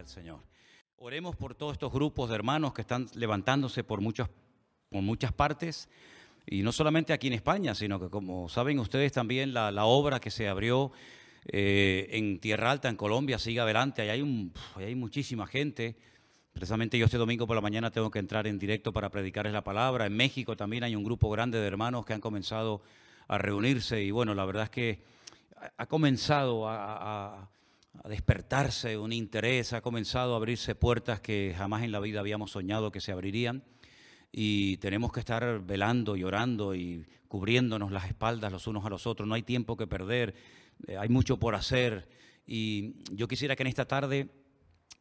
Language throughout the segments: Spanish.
Gloria al Señor. Oremos por todos estos grupos de hermanos que están levantándose por, muchas por muchas partes, y no solamente aquí en España, sino que como saben ustedes también la, la obra que se abrió eh, en Tierra Alta, en Colombia, sigue adelante. Ahí hay, un, hay muchísima gente. Precisamente yo este domingo por la mañana tengo que entrar en directo para predicarles la palabra. En México también hay un grupo grande de hermanos que han comenzado a reunirse y bueno, la verdad es que ha comenzado a, a despertarse un interés, ha comenzado a abrirse puertas que jamás en la vida habíamos soñado que se abrirían y tenemos que estar velando y orando y cubriéndonos las espaldas los unos a los otros. No hay tiempo que perder, eh, hay mucho por hacer y yo quisiera que en esta tarde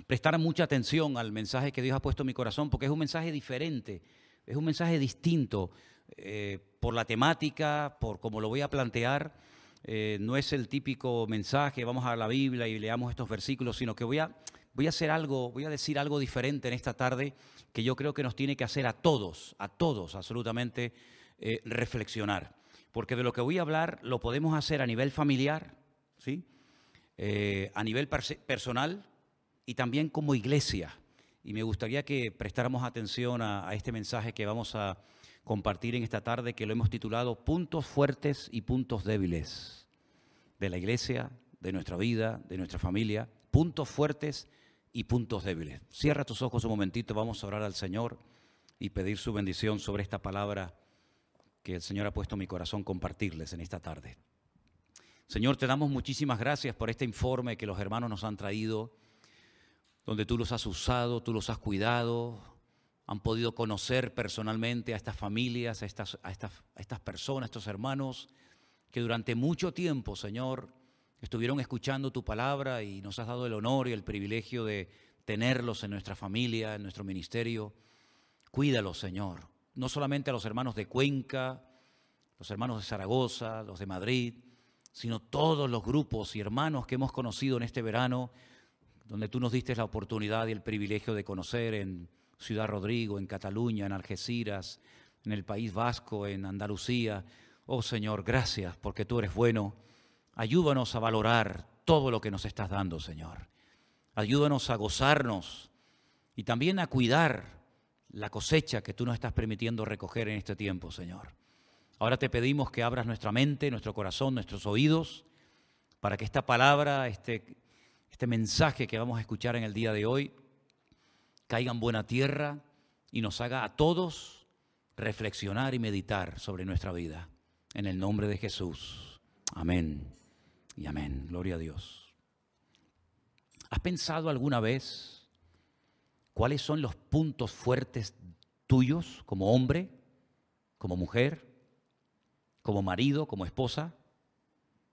prestaran mucha atención al mensaje que Dios ha puesto en mi corazón porque es un mensaje diferente, es un mensaje distinto eh, por la temática, por cómo lo voy a plantear eh, no es el típico mensaje, vamos a la Biblia y leamos estos versículos, sino que voy a, voy a hacer algo, voy a decir algo diferente en esta tarde que yo creo que nos tiene que hacer a todos, a todos absolutamente eh, reflexionar. Porque de lo que voy a hablar lo podemos hacer a nivel familiar, ¿sí? Eh, a nivel personal y también como iglesia. Y me gustaría que prestáramos atención a este mensaje que vamos a, compartir en esta tarde que lo hemos titulado Puntos fuertes y puntos débiles de la iglesia, de nuestra vida, de nuestra familia. Puntos fuertes y puntos débiles. Cierra tus ojos un momentito, vamos a orar al Señor y pedir su bendición sobre esta palabra que el Señor ha puesto en mi corazón compartirles en esta tarde. Señor, te damos muchísimas gracias por este informe que los hermanos nos han traído, donde tú los has usado, tú los has cuidado, han podido conocer personalmente a estas familias, a estas, a estas, a estas personas, a estos hermanos que durante mucho tiempo, Señor, estuvieron escuchando tu palabra y nos has dado el honor y el privilegio de tenerlos en nuestra familia, en nuestro ministerio. Cuídalos, Señor. No solamente a los hermanos de Cuenca, los hermanos de Zaragoza, los de Madrid, sino todos los grupos y hermanos que hemos conocido en este verano, donde tú nos diste la oportunidad y el privilegio de conocer en Ciudad Rodrigo, en Cataluña, en Algeciras, en el País Vasco, en Andalucía. Oh Señor, gracias porque tú eres bueno. Ayúdanos a valorar todo lo que nos estás dando, Señor. Ayúdanos a gozarnos y también a cuidar la cosecha que tú nos estás permitiendo recoger en este tiempo, Señor. Ahora te pedimos que abras nuestra mente, nuestro corazón, nuestros oídos, para que esta palabra, este, este mensaje que vamos a escuchar en el día de hoy, caiga en buena tierra y nos haga a todos reflexionar y meditar sobre nuestra vida. En el nombre de Jesús. Amén y amén. Gloria a Dios. ¿Has pensado alguna vez cuáles son los puntos fuertes tuyos como hombre, como mujer, como marido, como esposa?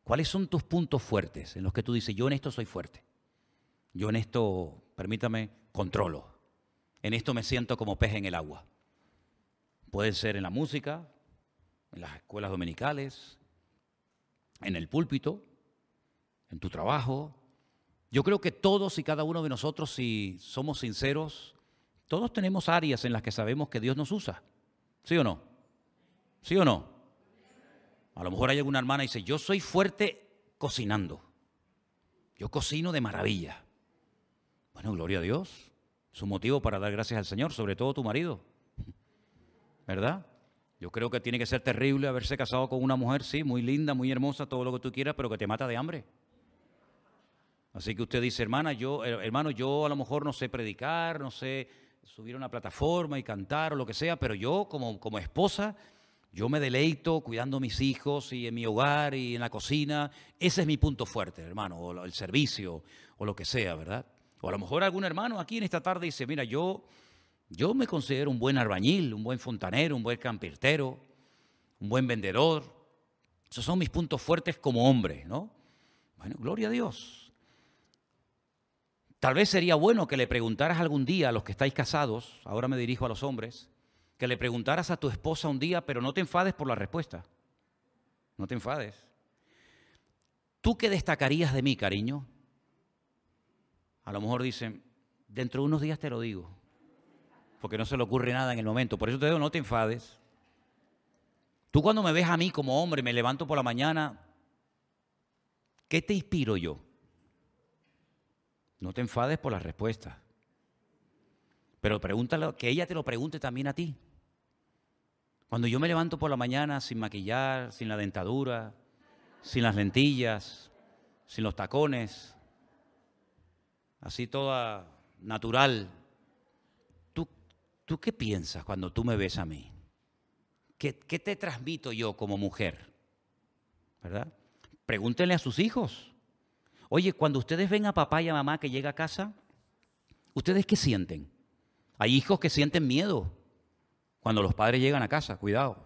¿Cuáles son tus puntos fuertes en los que tú dices, yo en esto soy fuerte? Yo en esto, permítame, controlo. En esto me siento como pez en el agua. Puede ser en la música, en las escuelas dominicales, en el púlpito, en tu trabajo. Yo creo que todos y cada uno de nosotros, si somos sinceros, todos tenemos áreas en las que sabemos que Dios nos usa. ¿Sí o no? ¿Sí o no? A lo mejor hay alguna hermana y dice, yo soy fuerte cocinando. Yo cocino de maravilla. Bueno, gloria a Dios su motivo para dar gracias al Señor, sobre todo tu marido. ¿Verdad? Yo creo que tiene que ser terrible haberse casado con una mujer, sí, muy linda, muy hermosa, todo lo que tú quieras, pero que te mata de hambre. Así que usted dice, hermana, yo, hermano, yo a lo mejor no sé predicar, no sé subir a una plataforma y cantar o lo que sea, pero yo como, como esposa, yo me deleito cuidando a mis hijos y en mi hogar y en la cocina. Ese es mi punto fuerte, hermano, o el servicio o lo que sea, ¿verdad? O a lo mejor algún hermano aquí en esta tarde dice, mira, yo, yo me considero un buen arbañil, un buen fontanero, un buen campirtero, un buen vendedor. Esos son mis puntos fuertes como hombre, ¿no? Bueno, gloria a Dios. Tal vez sería bueno que le preguntaras algún día a los que estáis casados, ahora me dirijo a los hombres, que le preguntaras a tu esposa un día, pero no te enfades por la respuesta. No te enfades. ¿Tú qué destacarías de mí, cariño? A lo mejor dicen, dentro de unos días te lo digo, porque no se le ocurre nada en el momento. Por eso te digo, no te enfades. Tú cuando me ves a mí como hombre, me levanto por la mañana, ¿qué te inspiro yo? No te enfades por la respuesta. Pero pregúntalo, que ella te lo pregunte también a ti. Cuando yo me levanto por la mañana sin maquillar, sin la dentadura, sin las lentillas, sin los tacones, así toda natural, ¿tú, tú qué piensas cuando tú me ves a mí? ¿Qué, ¿Qué te transmito yo como mujer? ¿Verdad? Pregúntenle a sus hijos. Oye, cuando ustedes ven a papá y a mamá que llega a casa, ¿ustedes qué sienten? Hay hijos que sienten miedo cuando los padres llegan a casa, cuidado.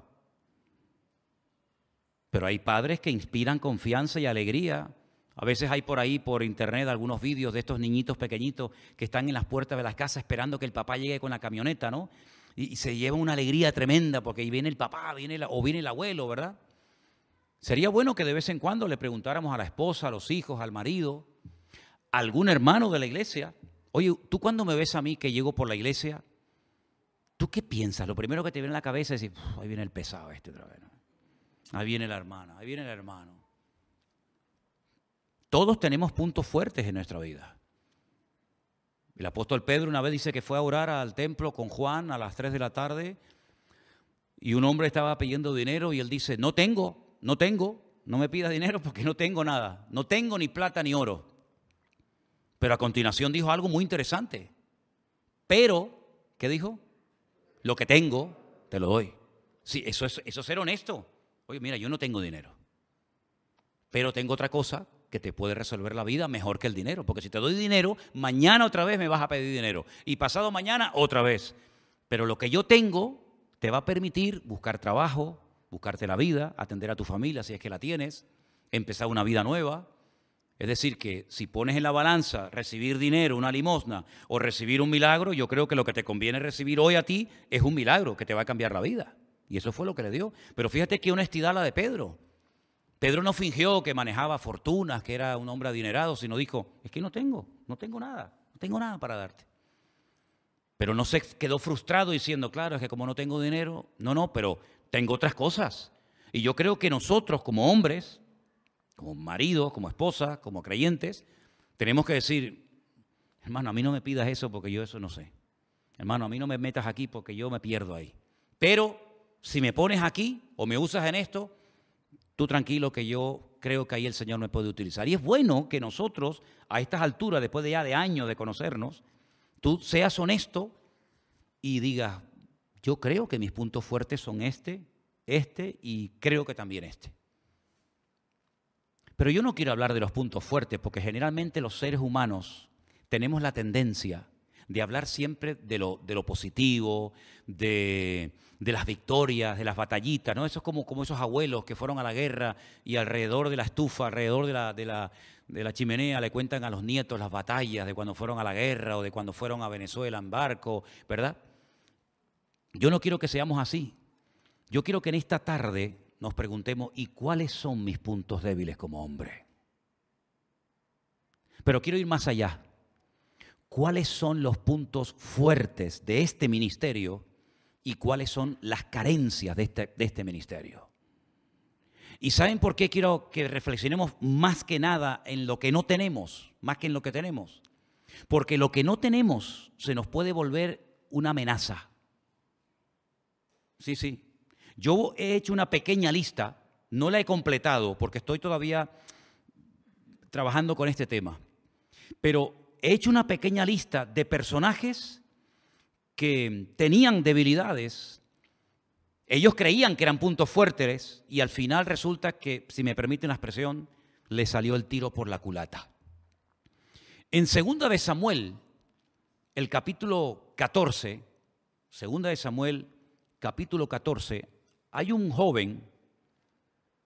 Pero hay padres que inspiran confianza y alegría. A veces hay por ahí, por internet, algunos vídeos de estos niñitos pequeñitos que están en las puertas de las casas esperando que el papá llegue con la camioneta, ¿no? Y, se lleva una alegría tremenda porque ahí viene el papá, viene o viene el abuelo, ¿verdad? Sería bueno que de vez en cuando le preguntáramos a la esposa, a los hijos, al marido, a algún hermano de la iglesia, Oye, ¿tú cuando me ves a mí que llego por la iglesia, ¿tú qué piensas? Lo primero que te viene a la cabeza es decir, ahí viene el pesado este otra vez. Ahí viene la hermana, ahí viene el hermano. Todos tenemos puntos fuertes en nuestra vida. El apóstol Pedro una vez dice que fue a orar al templo con Juan a las 3 de la tarde y un hombre estaba pidiendo dinero y él dice, no tengo, no tengo, no me pidas dinero porque no tengo nada, no tengo ni plata ni oro. Pero a continuación dijo algo muy interesante. Pero, ¿qué dijo? Lo que tengo, te lo doy. Sí, eso es, eso ser honesto. Oye, mira, yo no tengo dinero. Pero tengo otra cosa que te puede resolver la vida mejor que el dinero. Porque si te doy dinero, mañana otra vez me vas a pedir dinero. Y pasado mañana otra vez. Pero lo que yo tengo te va a permitir buscar trabajo, buscarte la vida, atender a tu familia si es que la tienes, empezar una vida nueva, es decir, que si pones en la balanza recibir dinero, una limosna o recibir un milagro, yo creo que lo que te conviene recibir hoy a ti es un milagro que te va a cambiar la vida. Y eso fue lo que le dio. Pero fíjate qué honestidad la de Pedro. Pedro no fingió que manejaba fortunas, que era un hombre adinerado, sino dijo, es que no tengo, no tengo nada, no tengo nada para darte. Pero no se quedó frustrado diciendo, claro, es que como no tengo dinero, no, no, pero tengo otras cosas. Y yo creo que nosotros como hombres como maridos, como esposas, como creyentes, tenemos que decir, hermano, a mí no me pidas eso porque yo eso no sé. Hermano, a mí no me metas aquí porque yo me pierdo ahí. Pero si me pones aquí o me usas en esto, tú tranquilo que yo creo que ahí el Señor me puede utilizar. Y es bueno que nosotros, a estas alturas, después de ya de años de conocernos, tú seas honesto y digas, yo creo que mis puntos fuertes son este, este y creo que también este. Pero yo no quiero hablar de los puntos fuertes, porque generalmente los seres humanos tenemos la tendencia de hablar siempre de lo, de lo positivo, de, las victorias, de las batallitas, ¿no? Eso es como, como esos abuelos que fueron a la guerra y alrededor de la estufa, alrededor de la, de la, de la chimenea le cuentan a los nietos las batallas de cuando fueron a la guerra o de cuando fueron a Venezuela en barco, ¿verdad? Yo no quiero que seamos así. Yo quiero que en esta tarde nos preguntemos, ¿y cuáles son mis puntos débiles como hombre? Pero quiero ir más allá. ¿Cuáles son los puntos fuertes de este ministerio y cuáles son las carencias de este, de este ministerio? ¿Y saben por qué quiero que reflexionemos más que nada en lo que no tenemos, más que en lo que tenemos? Porque lo que no tenemos se nos puede volver una amenaza. Sí, sí. Yo he hecho una pequeña lista, no la he completado porque estoy todavía trabajando con este tema, pero he hecho una pequeña lista de personajes que tenían debilidades, ellos creían que eran puntos fuertes y al final resulta que, si me permiten la expresión, le salió el tiro por la culata. En segunda de Samuel, el capítulo 14, segunda de Samuel, capítulo 14, hay un joven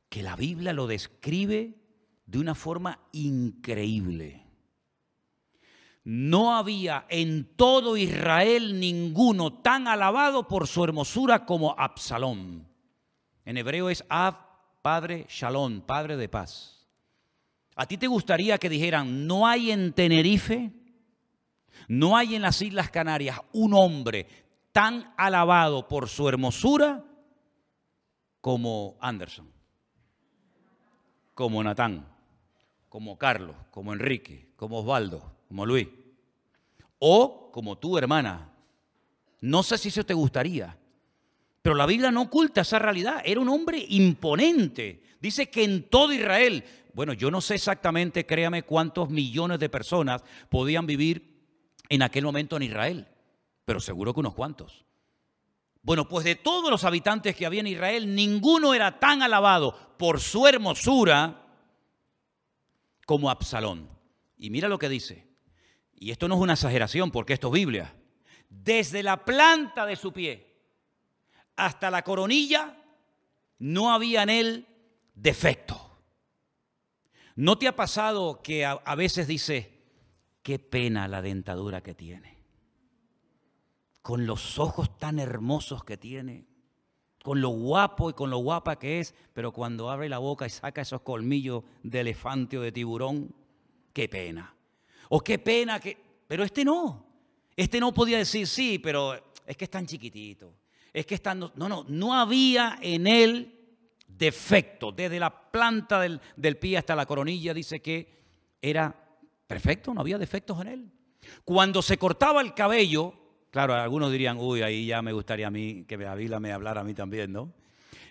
que la Biblia lo describe de una forma increíble. No había en todo Israel ninguno tan alabado por su hermosura como Absalón. En hebreo es Ab, padre Shalom, padre de paz. ¿A ti te gustaría que dijeran, no hay en Tenerife, no hay en las Islas Canarias un hombre tan alabado por su hermosura como Anderson, como Natán, como Carlos, como Enrique, como Osvaldo. Como Luis, o como tú, hermana. No sé si eso te gustaría, pero la Biblia no oculta esa realidad. Era un hombre imponente. Dice que en todo Israel, bueno, yo no sé exactamente, créame, cuántos millones de personas podían vivir en aquel momento en Israel, pero seguro que unos cuantos. Bueno, pues de todos los habitantes que había en Israel, ninguno era tan alabado por su hermosura como Absalón. Y mira lo que dice. Y esto no es una exageración porque esto es Biblia. Desde la planta de su pie hasta la coronilla no había en él defecto. ¿No te ha pasado que a, veces dice, qué pena la dentadura que tiene? Con los ojos tan hermosos que tiene, con lo guapo y con lo guapa que es, pero cuando abre la boca y saca esos colmillos de elefante o de tiburón, qué pena. O qué pena que... Pero este no. Este no podía decir, sí, pero es que es tan chiquitito. Es que está... No, no, no había en él defecto. Desde la planta del, del pie hasta la coronilla dice que era perfecto, no había defectos en él. Cuando se cortaba el cabello, claro, algunos dirían, uy, ahí ya me gustaría a mí que Avila me hablara a mí también, ¿no?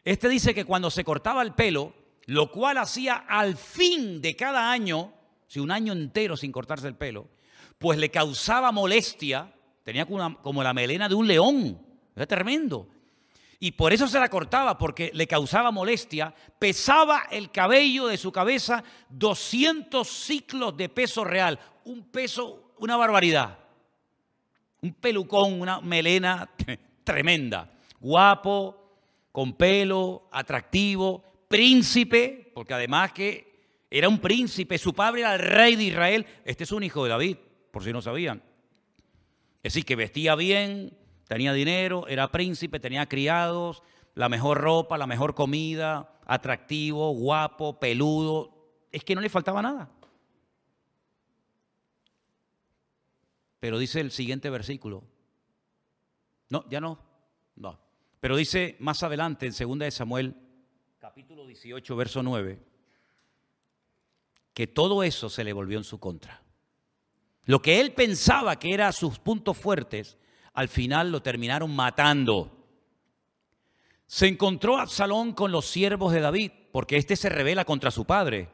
Este dice que cuando se cortaba el pelo, lo cual hacía al fin de cada año, si un año entero sin cortarse el pelo, pues le causaba molestia, tenía como, la melena de un león, era tremendo. Y por eso se la cortaba, porque le causaba molestia. Pesaba el cabello de su cabeza 200 ciclos de peso real. Un peso, una barbaridad. Un pelucón, una melena tremenda. Guapo, con pelo, atractivo, príncipe, porque además que era un príncipe, su padre era el rey de Israel. Este es un hijo de David, por si no sabían. Es decir, que vestía bien, tenía dinero, era príncipe, tenía criados, la mejor ropa, la mejor comida, atractivo, guapo, peludo. Es que no le faltaba nada. Pero dice el siguiente versículo. No, ya no. No. Pero dice más adelante en 2 de Samuel, capítulo 18, verso 9, que todo eso se le volvió en su contra. Lo que él pensaba que eran sus puntos fuertes, al final lo terminaron matando. Se encontró Absalón con los siervos de David, porque éste se revela contra su padre.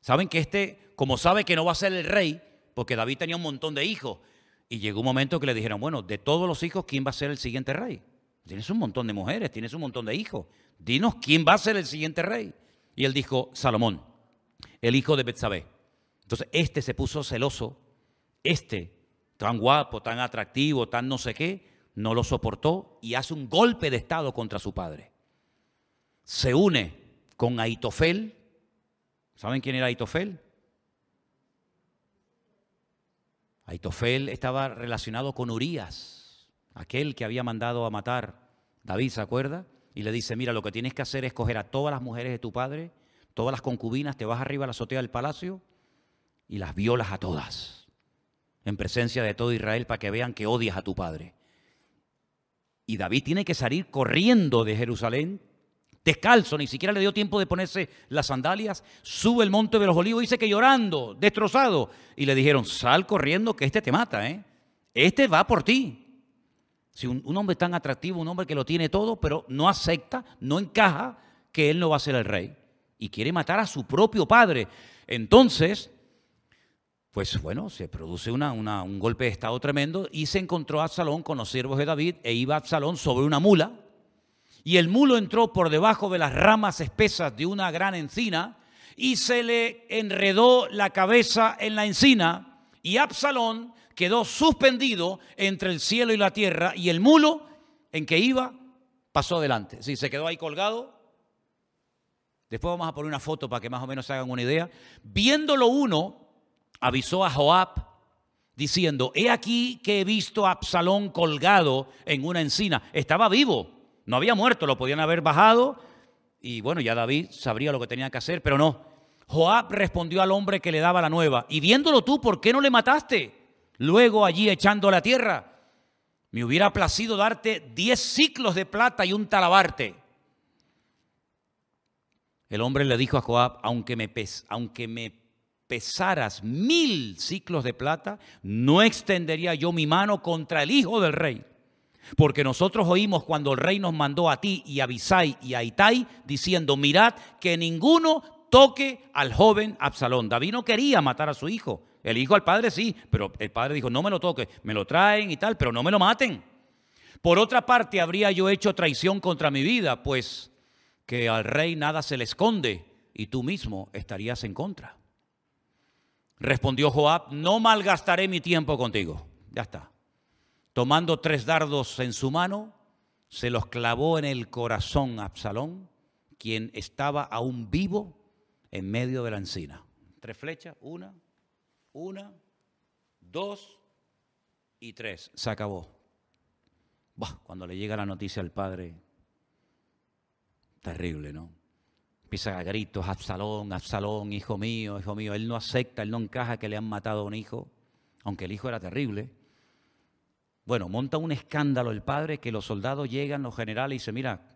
Saben que este, como sabe que no va a ser el rey, porque David tenía un montón de hijos, y llegó un momento que le dijeron, bueno, de todos los hijos, ¿quién va a ser el siguiente rey? Tienes un montón de mujeres, tienes un montón de hijos. Dinos quién va a ser el siguiente rey. Y él dijo, Salomón, el hijo de Betsabé. Entonces, este se puso celoso, este tan guapo, tan atractivo, tan no sé qué, no lo soportó y hace un golpe de estado contra su padre. Se une con Aitofel. ¿Saben quién era Aitofel? Aitofel estaba relacionado con Urias, aquel que había mandado a matar David, ¿se acuerda? Y le dice, mira, lo que tienes que hacer es coger a todas las mujeres de tu padre, todas las concubinas, te vas arriba a la azotea del palacio y las violas a todas en presencia de todo Israel para que vean que odias a tu padre. Y David tiene que salir corriendo de Jerusalén, descalzo, ni siquiera le dio tiempo de ponerse las sandalias, sube el monte de los olivos, dice que llorando, destrozado. Y le dijeron, sal corriendo que este te mata, ¿eh? Este va por ti. Si un, un hombre tan atractivo, un hombre que lo tiene todo, pero no acepta, no encaja que él no va a ser el rey. Y quiere matar a su propio padre. Entonces, pues bueno, se produce un golpe de estado tremendo y se encontró Absalón con los siervos de David e iba Absalón sobre una mula y el mulo entró por debajo de las ramas espesas de una gran encina y se le enredó la cabeza en la encina y Absalón quedó suspendido entre el cielo y la tierra y el mulo en que iba pasó adelante. Sí, se quedó ahí colgado. Después vamos a poner una foto para que más o menos se hagan una idea. Viéndolo uno, avisó a Joab diciendo, he aquí que he visto a Absalón colgado en una encina. Estaba vivo, no había muerto, lo podían haber bajado y bueno, ya David sabría lo que tenía que hacer, pero no. Joab respondió al hombre que le daba la nueva, y viéndolo tú, ¿por qué no le mataste? Luego allí echando la tierra, me hubiera placido darte diez ciclos de plata y un talabarte. El hombre le dijo a Joab, aunque me, pes, aunque me pesaras mil ciclos de plata, no extendería yo mi mano contra el hijo del rey. Porque nosotros oímos cuando el rey nos mandó a ti y a Bisai y a Itai diciendo, mirad que ninguno toque al joven Absalón. David no quería matar a su hijo. El hijo al padre sí, pero el padre dijo, no me lo toque, me lo traen y tal, pero no me lo maten. Por otra parte, habría yo hecho traición contra mi vida, pues que al rey nada se le esconde y tú mismo estarías en contra. Respondió Joab, no malgastaré mi tiempo contigo. Ya está. Tomando tres dardos en su mano, se los clavó en el corazón a Absalón, quien estaba aún vivo en medio de la encina. Tres flechas, una, una, dos y tres. Se acabó. cuando le llega la noticia al padre, terrible, ¿no? Empieza a gritos, Absalón, Absalón, hijo mío, hijo mío. Él no acepta, él no encaja que le han matado a un hijo, aunque el hijo era terrible. Bueno, monta un escándalo el padre que los soldados llegan, los generales, y dicen, mira,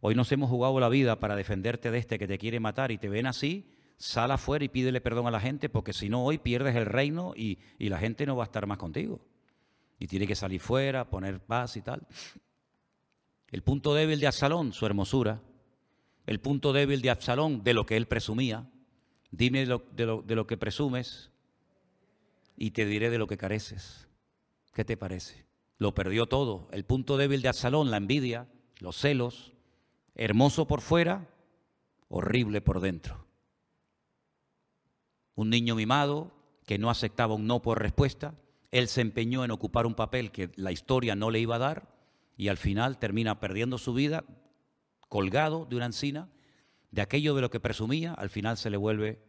hoy nos hemos jugado la vida para defenderte de este que te quiere matar y te ven así, sal afuera y pídele perdón a la gente porque si no hoy pierdes el reino y, y la gente no va a estar más contigo. Y tiene que salir fuera, poner paz y tal. El punto débil de Absalón, su hermosura el punto débil de Absalón, de lo que él presumía. Dime de lo, que presumes y te diré de lo que careces. ¿Qué te parece? Lo perdió todo. El punto débil de Absalón, la envidia, los celos, hermoso por fuera, horrible por dentro. Un niño mimado que no aceptaba un no por respuesta, él se empeñó en ocupar un papel que la historia no le iba a dar y al final termina perdiendo su vida colgado de una encina, de aquello de lo que presumía, al final se le vuelve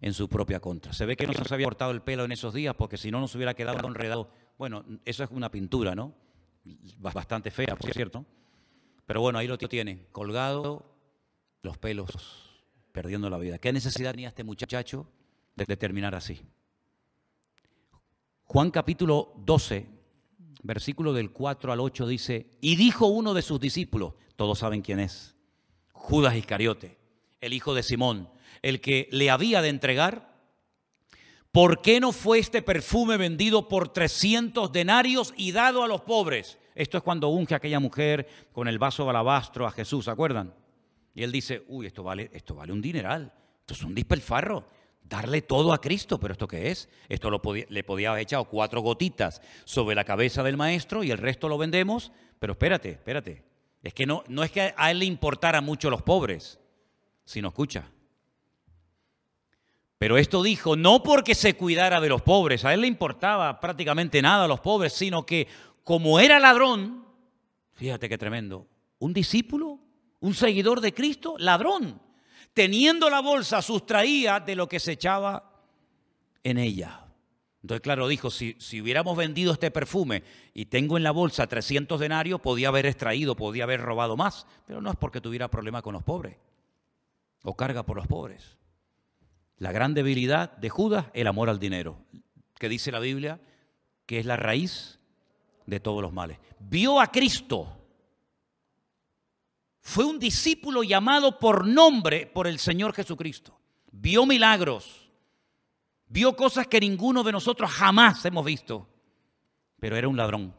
en su propia contra. Se ve que no se había cortado el pelo en esos días porque si no nos hubiera quedado enredado. Bueno, eso es una pintura, ¿no? Bastante fea, por cierto. Pero bueno, ahí lo tiene, colgado, los pelos, perdiendo la vida. ¿Qué necesidad tenía este muchacho de terminar así? Juan capítulo 12, versículo del 4 al 8 dice, y dijo uno de sus discípulos, todos saben quién es. Judas Iscariote, el hijo de Simón, el que le había de entregar. ¿Por qué no fue este perfume vendido por 300 denarios y dado a los pobres? Esto es cuando unge a aquella mujer con el vaso de alabastro a Jesús, ¿se acuerdan? Y él dice, uy, esto vale, esto vale un dineral, esto es un dispelfarro, darle todo a Cristo, pero ¿esto qué es? Esto lo le podía haber echado cuatro gotitas sobre la cabeza del maestro y el resto lo vendemos, pero espérate, espérate, es que no, no es que a él le importara mucho los pobres, sino escucha. Pero esto dijo no porque se cuidara de los pobres, a él le importaba prácticamente nada a los pobres, sino que como era ladrón, fíjate qué tremendo, un discípulo, un seguidor de Cristo, ladrón, teniendo la bolsa sustraía de lo que se echaba en ella. Entonces, claro, dijo, si, si, hubiéramos vendido este perfume y tengo en la bolsa 300 denarios, podía haber extraído, podía haber robado más, pero no es porque tuviera problema con los pobres o carga por los pobres. La gran debilidad de Judas, el amor al dinero, que dice la Biblia que es la raíz de todos los males. Vio a Cristo. Fue un discípulo llamado por nombre por el Señor Jesucristo. Vio milagros Vio cosas que ninguno de nosotros jamás hemos visto. Pero era un ladrón.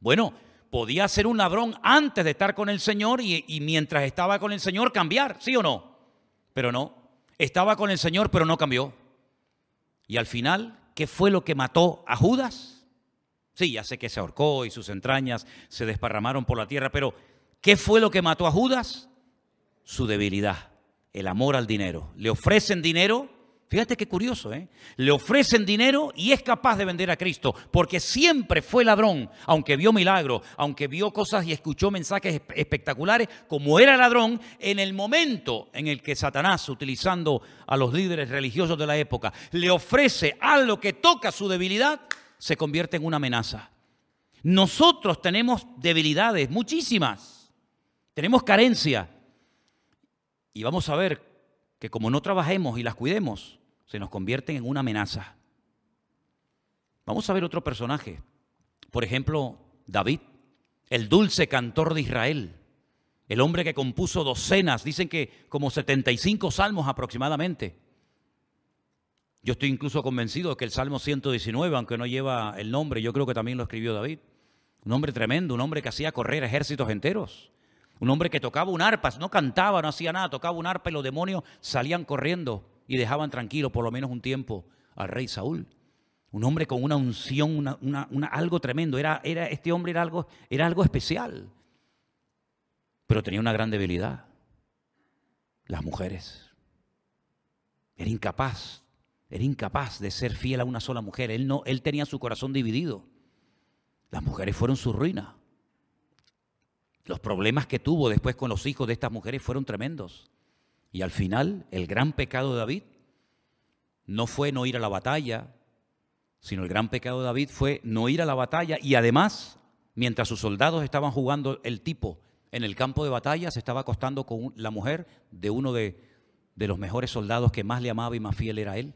Bueno, podía ser un ladrón antes de estar con el Señor y, mientras estaba con el Señor cambiar, ¿sí o no? Pero no. Estaba con el Señor, pero no cambió. Y al final, ¿qué fue lo que mató a Judas? Sí, ya sé que se ahorcó y sus entrañas se desparramaron por la tierra, pero ¿qué fue lo que mató a Judas? Su debilidad, el amor al dinero. Le ofrecen dinero Fíjate qué curioso, ¿eh? Le ofrecen dinero y es capaz de vender a Cristo, porque siempre fue ladrón, aunque vio milagros, aunque vio cosas y escuchó mensajes espectaculares, como era ladrón, en el momento en el que Satanás, utilizando a los líderes religiosos de la época, le ofrece algo que toca su debilidad, se convierte en una amenaza. Nosotros tenemos debilidades, muchísimas. Tenemos carencia. Y vamos a ver que como no trabajemos y las cuidemos, se nos convierten en una amenaza. Vamos a ver otro personaje. Por ejemplo, David, el dulce cantor de Israel, el hombre que compuso docenas, dicen que como 75 salmos aproximadamente. Yo estoy incluso convencido de que el Salmo 119, aunque no lleva el nombre, yo creo que también lo escribió David. Un hombre tremendo, un hombre que hacía correr ejércitos enteros. Un hombre que tocaba un arpa, no cantaba, no hacía nada, tocaba un arpa y los demonios salían corriendo y dejaban tranquilo por lo menos un tiempo al rey Saúl. Un hombre con una unción, algo tremendo. Era, era, este hombre era algo, era algo especial. Pero tenía una gran debilidad. Las mujeres. Era incapaz. Era incapaz de ser fiel a una sola mujer. Él, no, él tenía su corazón dividido. Las mujeres fueron su ruina. Los problemas que tuvo después con los hijos de estas mujeres fueron tremendos. Y al final, el gran pecado de David no fue no ir a la batalla, sino el gran pecado de David fue no ir a la batalla y además, mientras sus soldados estaban jugando el tipo en el campo de batalla, se estaba acostando con la mujer de uno de, de los mejores soldados que más le amaba y más fiel era él.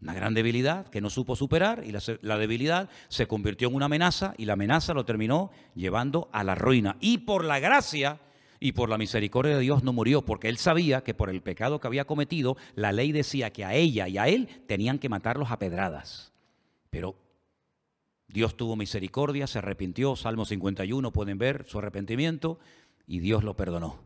Una gran debilidad que no supo superar y la, debilidad se convirtió en una amenaza y la amenaza lo terminó llevando a la ruina. Y por la gracia y por la misericordia de Dios no murió, porque él sabía que por el pecado que había cometido, la ley decía que a ella y a él tenían que matarlos a pedradas. Pero Dios tuvo misericordia, se arrepintió, Salmo 51, pueden ver su arrepentimiento, y Dios lo perdonó.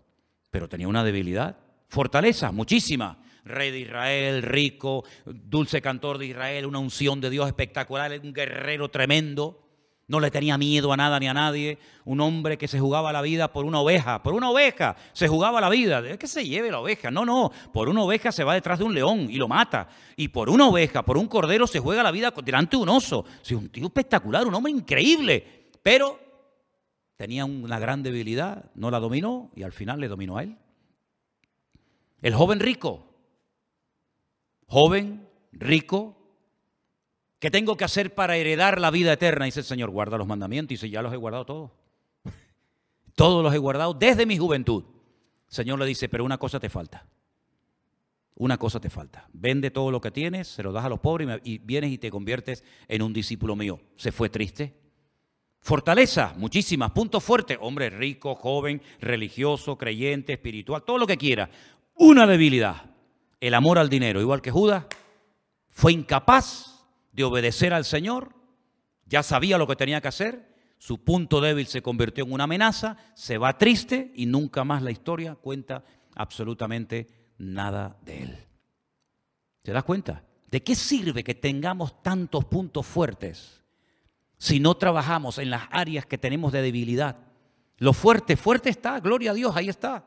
Pero tenía una debilidad, fortaleza, muchísima rey de Israel, rico, dulce cantor de Israel, una unción de Dios espectacular, un guerrero tremendo. No le tenía miedo a nada ni a nadie. Un hombre que se jugaba la vida por una oveja. Por una oveja se jugaba la vida. Es que se lleve la oveja. No, no. Por una oveja se va detrás de un león y lo mata. Y por una oveja, por un cordero se juega la vida delante de un oso. Sí, un tío espectacular, un hombre increíble. Pero tenía una gran debilidad. No la dominó y al final le dominó a él. El joven rico joven, rico, ¿qué tengo que hacer para heredar la vida eterna? Dice el Señor, guarda los mandamientos. Y dice, ya los he guardado todos. Todos los he guardado desde mi juventud. El Señor le dice, pero una cosa te falta. Una cosa te falta. Vende todo lo que tienes, se lo das a los pobres y vienes y te conviertes en un discípulo mío. Se fue triste. Fortaleza, muchísimas. Puntos fuertes. Hombre rico, joven, religioso, creyente, espiritual, todo lo que quiera. Una debilidad el amor al dinero, igual que Judas, fue incapaz de obedecer al Señor, ya sabía lo que tenía que hacer, su punto débil se convirtió en una amenaza, se va triste y nunca más la historia cuenta absolutamente nada de él. ¿Te das cuenta? ¿De qué sirve que tengamos tantos puntos fuertes si no trabajamos en las áreas que tenemos de debilidad? Lo fuerte, fuerte está, gloria a Dios, ahí está.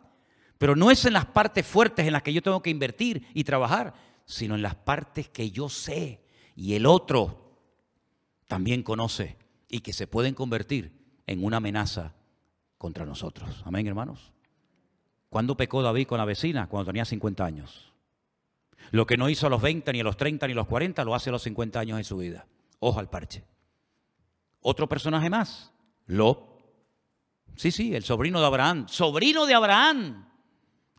Pero no es en las partes fuertes en las que yo tengo que invertir y trabajar, sino en las partes que yo sé y el otro también conoce y que se pueden convertir en una amenaza contra nosotros. Amén, hermanos. ¿Cuándo pecó David con la vecina? Cuando tenía 50 años. Lo que no hizo a los 20, ni a los 30, ni a los 40, lo hace a los 50 años de su vida. Ojo al parche. Otro personaje más, Lot. Sí, sí, el sobrino de Abraham. Sobrino de Abraham.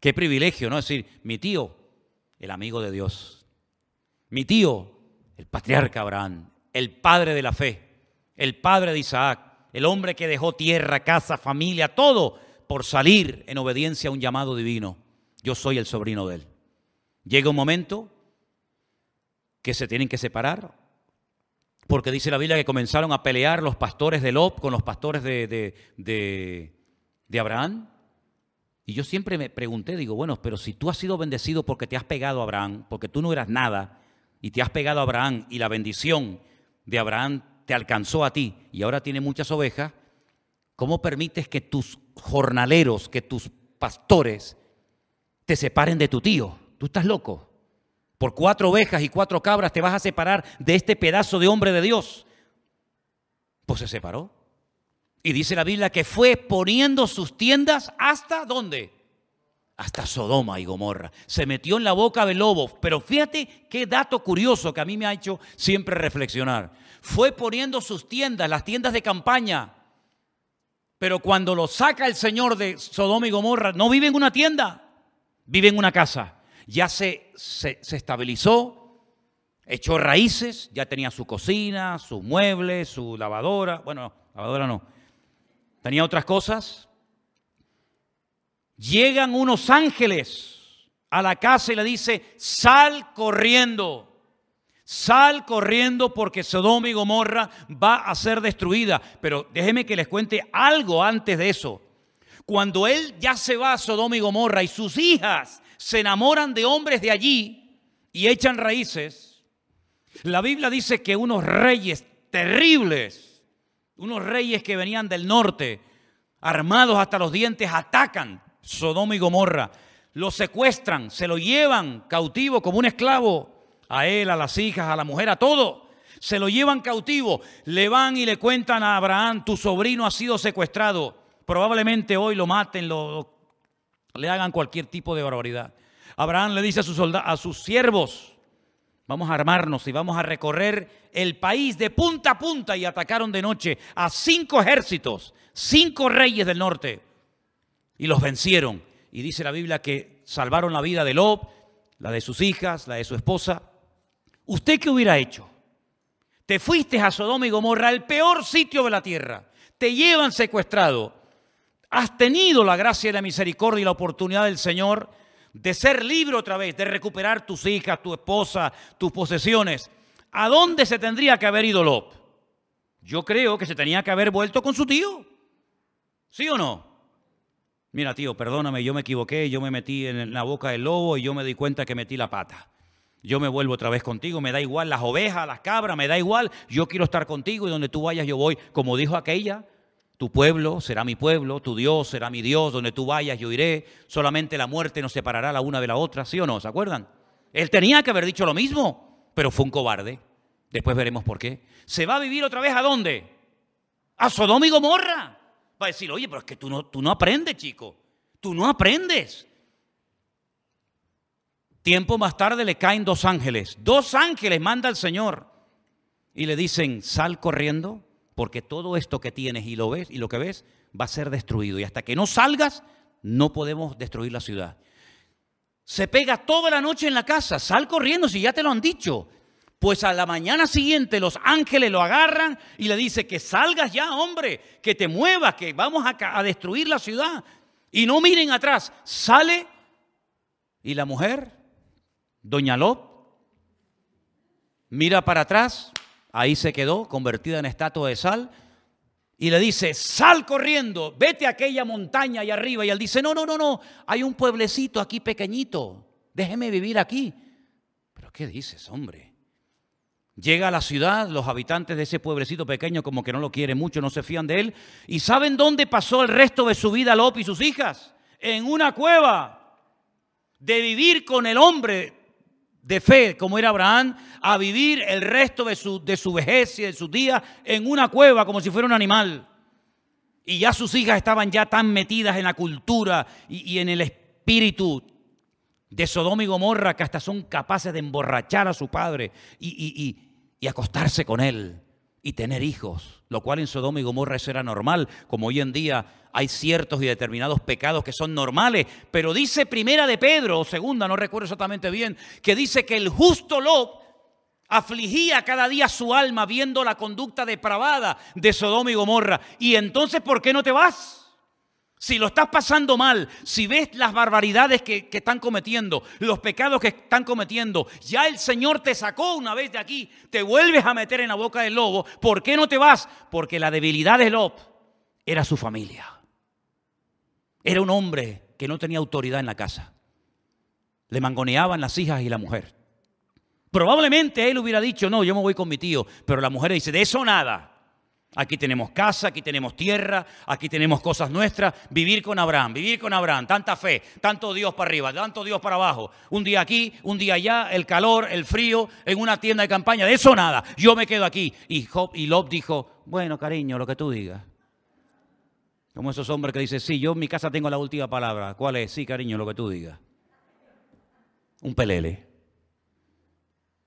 Qué privilegio, ¿no? Es decir, mi tío, el amigo de Dios. Mi tío, el patriarca Abraham, el padre de la fe, el padre de Isaac, el hombre que dejó tierra, casa, familia, todo por salir en obediencia a un llamado divino. Yo soy el sobrino de él. Llega un momento que se tienen que separar, porque dice la Biblia que comenzaron a pelear los pastores de Lot con los pastores de, de, de, de Abraham. Y yo siempre me pregunté, digo, bueno, pero si tú has sido bendecido porque te has pegado a Abraham, porque tú no eras nada, y te has pegado a Abraham, y la bendición de Abraham te alcanzó a ti, y ahora tiene muchas ovejas, ¿cómo permites que tus jornaleros, que tus pastores te separen de tu tío? Tú estás loco. Por cuatro ovejas y cuatro cabras te vas a separar de este pedazo de hombre de Dios. Pues se separó. Y dice la Biblia que fue poniendo sus tiendas hasta dónde? Hasta Sodoma y Gomorra. Se metió en la boca del lobo. Pero fíjate qué dato curioso que a mí me ha hecho siempre reflexionar. Fue poniendo sus tiendas, las tiendas de campaña. Pero cuando lo saca el Señor de Sodoma y Gomorra, no vive en una tienda, vive en una casa. Ya se, se, se estabilizó, echó raíces, ya tenía su cocina, sus muebles, su lavadora. Bueno, lavadora no, tenía otras cosas. Llegan unos ángeles a la casa y le dice, sal corriendo. Sal corriendo porque Sodoma y Gomorra va a ser destruida. Pero déjeme que les cuente algo antes de eso. Cuando él ya se va a Sodoma y Gomorra y sus hijas se enamoran de hombres de allí y echan raíces, la Biblia dice que unos reyes terribles, unos reyes que venían del norte, armados hasta los dientes, atacan Sodoma y Gomorra, lo secuestran, se lo llevan cautivo como un esclavo a él, a las hijas, a la mujer, a todo. Se lo llevan cautivo, le van y le cuentan a Abraham, tu sobrino ha sido secuestrado. Probablemente hoy lo maten, lo, le hagan cualquier tipo de barbaridad. Abraham le dice a sus, a sus siervos, vamos a armarnos y vamos a recorrer el país de punta a punta y atacaron de noche a cinco ejércitos, cinco reyes del norte y los vencieron. Y dice la Biblia que salvaron la vida de Lob, la de sus hijas, la de su esposa. ¿Usted qué hubiera hecho? Te fuiste a Sodoma y Gomorra, el peor sitio de la tierra. Te llevan secuestrado. Has tenido la gracia y la misericordia y la oportunidad del Señor de ser libre otra vez, de recuperar tus hijas, tu esposa, tus posesiones. ¿A dónde se tendría que haber ido Lot? Yo creo que se tenía que haber vuelto con su tío. ¿Sí o no? Mira, tío, perdóname, yo me equivoqué, yo me metí en la boca del lobo y yo me di cuenta que metí la pata yo me vuelvo otra vez contigo, me da igual las ovejas, las cabras, me da igual, yo quiero estar contigo y donde tú vayas yo voy, como dijo aquella, tu pueblo será mi pueblo, tu Dios será mi Dios, donde tú vayas yo iré, solamente la muerte nos separará la una de la otra, ¿sí o no? ¿Se acuerdan? Él tenía que haber dicho lo mismo, pero fue un cobarde. Después veremos por qué. ¿Se va a vivir otra vez a dónde? A Sodoma y Gomorra. Va a decir, oye, pero es que tú no, tú no aprendes, chico. Tú no aprendes. Tiempo más tarde le caen dos ángeles. Dos ángeles manda el Señor. Y le dicen, sal corriendo, porque todo esto que tienes y lo ves y lo que ves va a ser destruido. Y hasta que no salgas, no podemos destruir la ciudad. Se pega toda la noche en la casa, sal corriendo si ya te lo han dicho. Pues a la mañana siguiente los ángeles lo agarran y le dice que salgas ya, hombre, que te muevas, que vamos a, a destruir la ciudad. Y no miren atrás, sale y la mujer Doña Lot mira para atrás, ahí se quedó, convertida en estatua de sal, y le dice, sal corriendo, vete a aquella montaña ahí arriba. Y él dice, no, no, no, no, hay un pueblecito aquí pequeñito, déjeme vivir aquí. Pero ¿qué dices, hombre? Llega a la ciudad, los habitantes de ese pueblecito pequeño como que no lo quieren mucho, no se fían de él. ¿Y saben dónde pasó el resto de su vida Lot y sus hijas? En una cueva. De vivir con el hombre de fe, como era Abraham, a vivir el resto de su, de su vejez y de sus días en una cueva como si fuera un animal. Y ya sus hijas estaban ya tan metidas en la cultura y, en el espíritu de Sodoma y Gomorra que hasta son capaces de emborrachar a su padre y, y acostarse con él y tener hijos, lo cual en Sodoma y Gomorra eso era normal, como hoy en día hay ciertos y determinados pecados que son normales, pero dice primera de Pedro, o segunda, no recuerdo exactamente bien, que dice que el justo Lot afligía cada día su alma viendo la conducta depravada de Sodoma y Gomorra. Y entonces, ¿por qué no te vas? Si lo estás pasando mal, si ves las barbaridades que, están cometiendo, los pecados que están cometiendo, ya el Señor te sacó una vez de aquí, te vuelves a meter en la boca del lobo, ¿por qué no te vas? Porque la debilidad de Lot era su familia. Era un hombre que no tenía autoridad en la casa. Le mangoneaban las hijas y la mujer. Probablemente él hubiera dicho, no, yo me voy con mi tío, pero la mujer dice, de eso nada. Aquí tenemos casa, aquí tenemos tierra, aquí tenemos cosas nuestras. Vivir con Abraham, vivir con Abraham, tanta fe, tanto Dios para arriba, tanto Dios para abajo. Un día aquí, un día allá, el calor, el frío, en una tienda de campaña, de eso nada. Yo me quedo aquí. Y, Job, y Lob dijo, bueno, cariño, lo que tú digas. Como esos hombres que dicen, sí, yo en mi casa tengo la última palabra. ¿Cuál es? Sí, cariño, lo que tú digas. Un pelele.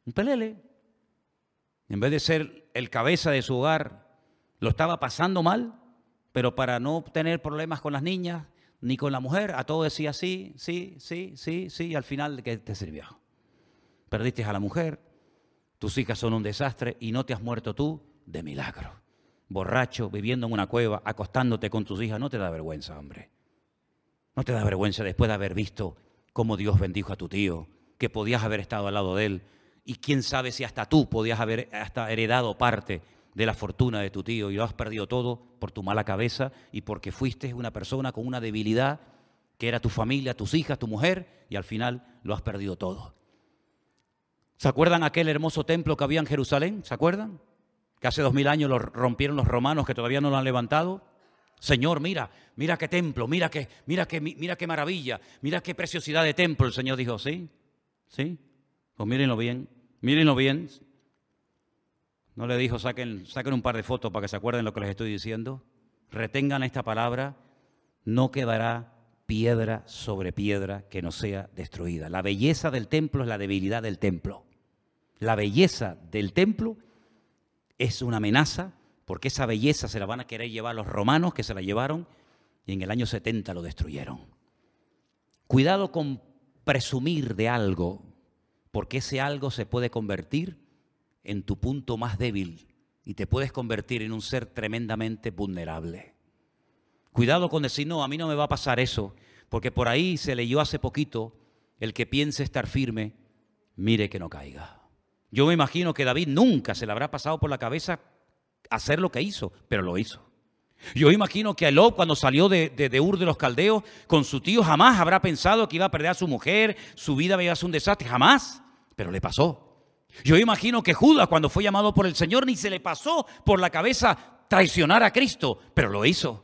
Un pelele. En vez de ser el cabeza de su hogar, lo estaba pasando mal, pero para no tener problemas con las niñas ni con la mujer, a todo decía sí, sí, sí, sí, sí, y al final, ¿qué te sirvió? Perdiste a la mujer, tus hijas son un desastre y no te has muerto tú de milagro. Borracho, viviendo en una cueva, acostándote con tus hijas, no te da vergüenza, hombre. No te da vergüenza después de haber visto cómo Dios bendijo a tu tío, que podías haber estado al lado de él Y quién sabe si hasta tú podías haber hasta heredado parte de la fortuna de tu tío y lo has perdido todo por tu mala cabeza y porque fuiste una persona con una debilidad que era tu familia, tus hijas, tu mujer y al final lo has perdido todo. ¿Se acuerdan aquel hermoso templo que había en Jerusalén? ¿Se acuerdan? Que hace dos mil años lo rompieron los romanos que todavía no lo han levantado. Señor, mira, mira qué templo, mira qué, mira qué, mira qué maravilla, mira qué preciosidad de templo. El Señor dijo, sí, sí, pues mírenlo bien, mírenlo bien. No le dijo, saquen, saquen un par de fotos para que se acuerden lo que les estoy diciendo. Retengan esta palabra, no quedará piedra sobre piedra que no sea destruida. La belleza del templo es la debilidad del templo. La belleza del templo es una amenaza porque esa belleza se la van a querer llevar los romanos que se la llevaron y en el año 70 lo destruyeron. Cuidado con presumir de algo, porque ese algo se puede convertir en tu punto más débil y te puedes convertir en un ser tremendamente vulnerable. Cuidado con decir, no, a mí no me va a pasar eso, porque por ahí se leyó hace poquito, el que piense estar firme, mire que no caiga. Yo me imagino que David nunca se le habrá pasado por la cabeza hacer lo que hizo, pero lo hizo. Yo imagino que Elob cuando salió de, de, Ur de los Caldeos con su tío jamás habrá pensado que iba a perder a su mujer, su vida iba a ser un desastre, jamás, pero le pasó. Yo imagino que Judas cuando fue llamado por el Señor ni se le pasó por la cabeza traicionar a Cristo, pero lo hizo.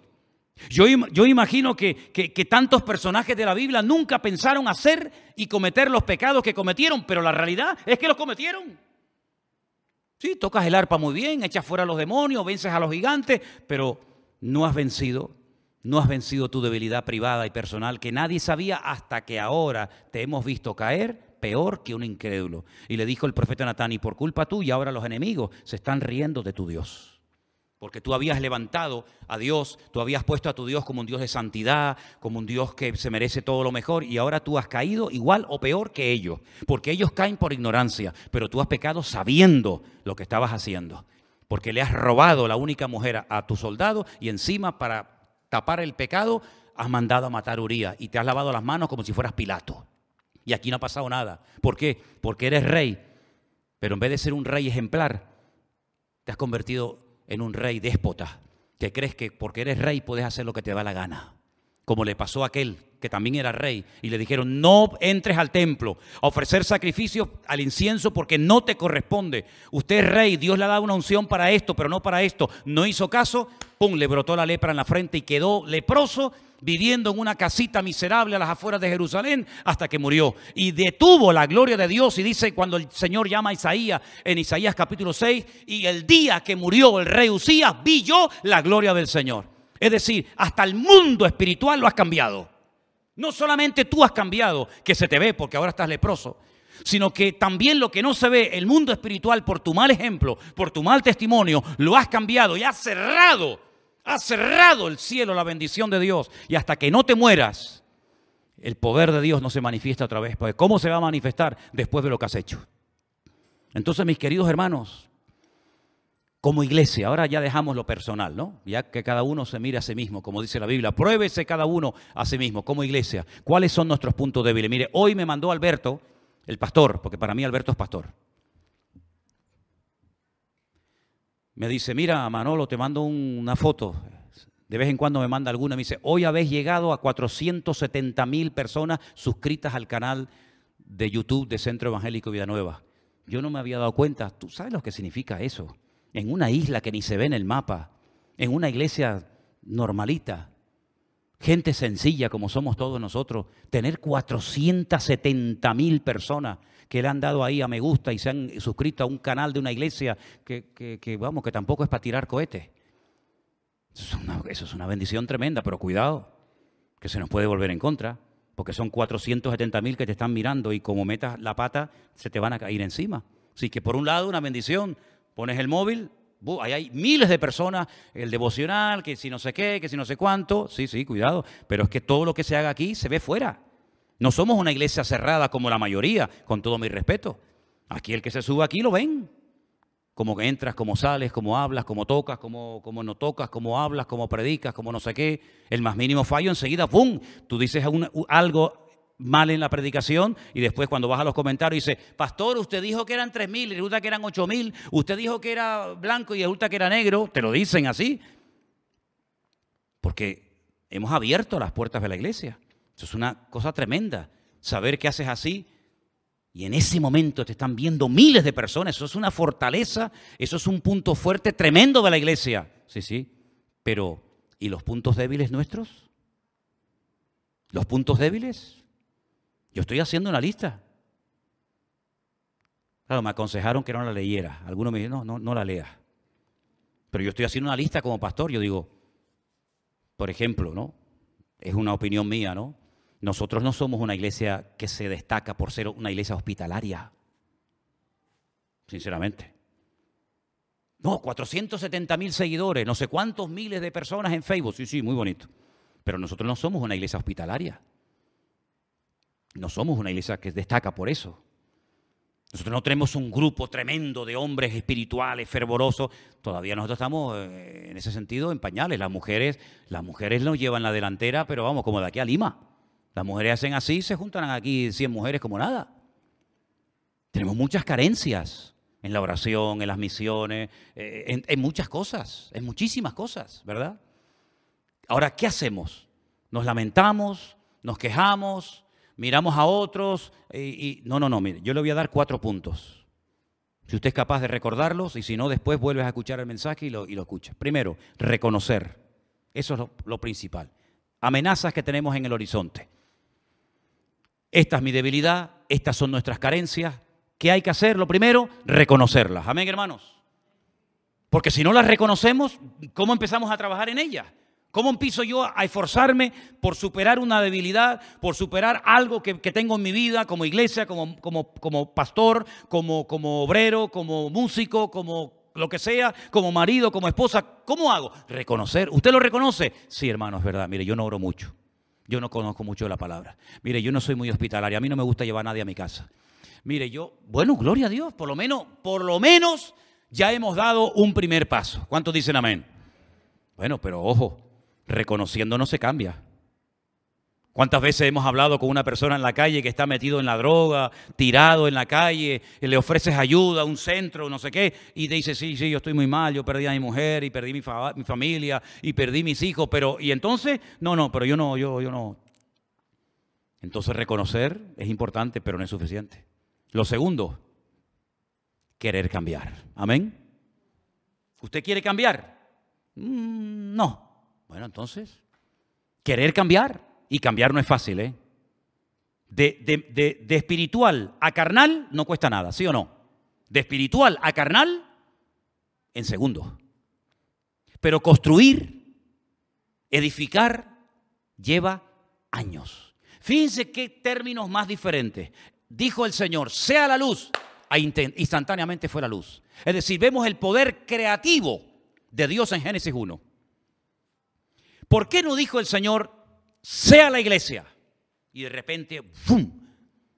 Yo, yo imagino que, que, tantos personajes de la Biblia nunca pensaron hacer y cometer los pecados que cometieron, pero la realidad es que los cometieron. Sí, tocas el arpa muy bien, echas fuera a los demonios, vences a los gigantes, pero no has vencido, no has vencido tu debilidad privada y personal que nadie sabía hasta que ahora te hemos visto caer peor que un incrédulo. Y le dijo el profeta Natán, y por culpa tuya ahora los enemigos se están riendo de tu Dios. Porque tú habías levantado a Dios, tú habías puesto a tu Dios como un Dios de santidad, como un Dios que se merece todo lo mejor, y ahora tú has caído igual o peor que ellos, porque ellos caen por ignorancia, pero tú has pecado sabiendo lo que estabas haciendo, porque le has robado la única mujer a, tu soldado y encima para tapar el pecado has mandado a matar a Urias y te has lavado las manos como si fueras Pilato. Y aquí no ha pasado nada. ¿Por qué? Porque eres rey, pero en vez de ser un rey ejemplar, te has convertido en un rey déspota, que crees que porque eres rey puedes hacer lo que te da la gana, como le pasó a aquel que también era rey, y le dijeron, no entres al templo a ofrecer sacrificios al incienso porque no te corresponde. Usted es rey, Dios le ha dado una unción para esto, pero no para esto. No hizo caso, pum, le brotó la lepra en la frente y quedó leproso viviendo en una casita miserable a las afueras de Jerusalén hasta que murió. Y detuvo la gloria de Dios y dice cuando el Señor llama a Isaías en Isaías capítulo 6, y el día que murió el rey Usías, vi yo la gloria del Señor. Es decir, hasta el mundo espiritual lo has cambiado. No solamente tú has cambiado, que se te ve porque ahora estás leproso, sino que también lo que no se ve, el mundo espiritual, por tu mal ejemplo, por tu mal testimonio, lo has cambiado y has cerrado, has cerrado el cielo, la bendición de Dios. Y hasta que no te mueras, el poder de Dios no se manifiesta otra vez. Porque ¿cómo se va a manifestar después de lo que has hecho? Entonces, mis queridos hermanos, como iglesia, ahora ya dejamos lo personal, ¿no? Ya que cada uno se mire a sí mismo, como dice la Biblia, pruébese cada uno a sí mismo, como iglesia. ¿Cuáles son nuestros puntos débiles? Mire, hoy me mandó Alberto, el pastor, porque para mí Alberto es pastor. Me dice, mira, Manolo, te mando una foto. De vez en cuando me manda alguna. Me dice, hoy habéis llegado a 470 mil personas suscritas al canal de YouTube de Centro Evangélico Vida Nueva. Yo no me había dado cuenta. ¿Tú sabes lo que significa eso? En una isla que ni se ve en el mapa, en una iglesia normalita, gente sencilla como somos todos nosotros, tener 470 mil personas que le han dado ahí a me gusta y se han suscrito a un canal de una iglesia que, vamos, que tampoco es para tirar cohetes. Eso es, una, eso es una bendición tremenda, pero cuidado, que se nos puede volver en contra, porque son 470 mil que te están mirando y como metas la pata, se te van a caer encima. Así que por un lado, una bendición, Pones el móvil, ahí hay miles de personas, el devocional, que si no sé qué, que si no sé cuánto. Sí, sí, cuidado. Pero es que todo lo que se haga aquí se ve fuera. No somos una iglesia cerrada como la mayoría, con todo mi respeto. Aquí el que se sube aquí lo ven. Como que entras, como sales, como hablas, como tocas, como, como no tocas, como hablas, como predicas, como no sé qué. El más mínimo fallo enseguida, ¡pum! Tú dices algo mal en la predicación y después cuando vas a los comentarios dice, pastor, usted dijo que eran tres mil y resulta que eran ocho mil, usted dijo que era blanco y resulta que era negro, te lo dicen así, porque hemos abierto las puertas de la iglesia. Eso es una cosa tremenda, saber que haces así y en ese momento te están viendo miles de personas, eso es una fortaleza, eso es un punto fuerte tremendo de la iglesia, sí, sí, pero ¿y los puntos débiles nuestros? ¿Los puntos débiles? Yo estoy haciendo una lista. Claro, me aconsejaron que no la leyera. Algunos me dijeron, no, no, no la leas. Pero yo estoy haciendo una lista como pastor. Yo digo, por ejemplo, ¿no? Es una opinión mía, ¿no? Nosotros no somos una iglesia que se destaca por ser una iglesia hospitalaria. Sinceramente. No, 470 mil seguidores, no sé cuántos miles de personas en Facebook. Sí, sí, muy bonito. Pero nosotros no somos una iglesia hospitalaria. No somos una iglesia que destaca por eso. Nosotros no tenemos un grupo tremendo de hombres espirituales, fervorosos. Todavía nosotros estamos eh, en ese sentido en pañales. Las mujeres, las mujeres nos llevan la delantera, pero vamos, como de aquí a Lima. Las mujeres hacen así, se juntan aquí 100 mujeres como nada. Tenemos muchas carencias en la oración, en las misiones, eh, en, en muchas cosas, en muchísimas cosas, ¿verdad? Ahora, ¿qué hacemos? Nos lamentamos, nos quejamos, miramos a otros y, no, no, no, mire, yo le voy a dar cuatro puntos. Si usted es capaz de recordarlos y si no, después vuelves a escuchar el mensaje y lo, y lo escucha. Primero, reconocer. Eso es lo, lo principal. Amenazas que tenemos en el horizonte. Esta es mi debilidad, estas son nuestras carencias. ¿Qué hay que hacer? Lo primero, reconocerlas. Amén, hermanos. Porque si no las reconocemos, ¿cómo empezamos a trabajar en ellas? ¿Cómo empiezo yo a esforzarme por superar una debilidad, por superar algo que, tengo en mi vida como iglesia, como, pastor, como, como obrero, como músico, como lo que sea, como marido, como esposa? ¿Cómo hago? Reconocer. ¿Usted lo reconoce? Sí, hermano, es verdad. Mire, yo no oro mucho. Yo no conozco mucho la palabra. Mire, yo no soy muy hospitalario. A mí no me gusta llevar a nadie a mi casa. Mire, yo, bueno, gloria a Dios, por lo menos, por lo menos ya hemos dado un primer paso. ¿Cuántos dicen amén? Bueno, pero ojo, reconociendo no se cambia. ¿Cuántas veces hemos hablado con una persona en la calle que está metido en la droga, tirado en la calle, y le ofreces ayuda, un centro, no sé qué, y te dice, sí, sí, yo estoy muy mal, yo perdí a mi mujer y perdí mi, mi familia y perdí mis hijos, pero, y entonces, no, no, pero yo no, yo, yo no. Entonces reconocer es importante, pero no es suficiente. Lo segundo, querer cambiar. Amén. ¿Usted quiere cambiar? Mm, no. Bueno, entonces, querer cambiar, y cambiar no es fácil, ¿eh? De, espiritual a carnal no cuesta nada, ¿sí o no? De espiritual a carnal en segundos. Pero construir, edificar, lleva años. Fíjense qué términos más diferentes. Dijo el Señor, sea la luz, instantáneamente fue la luz. Es decir, vemos el poder creativo de Dios en Génesis 1. ¿Por qué no dijo el Señor, sea la iglesia? Y de repente, ¡fum!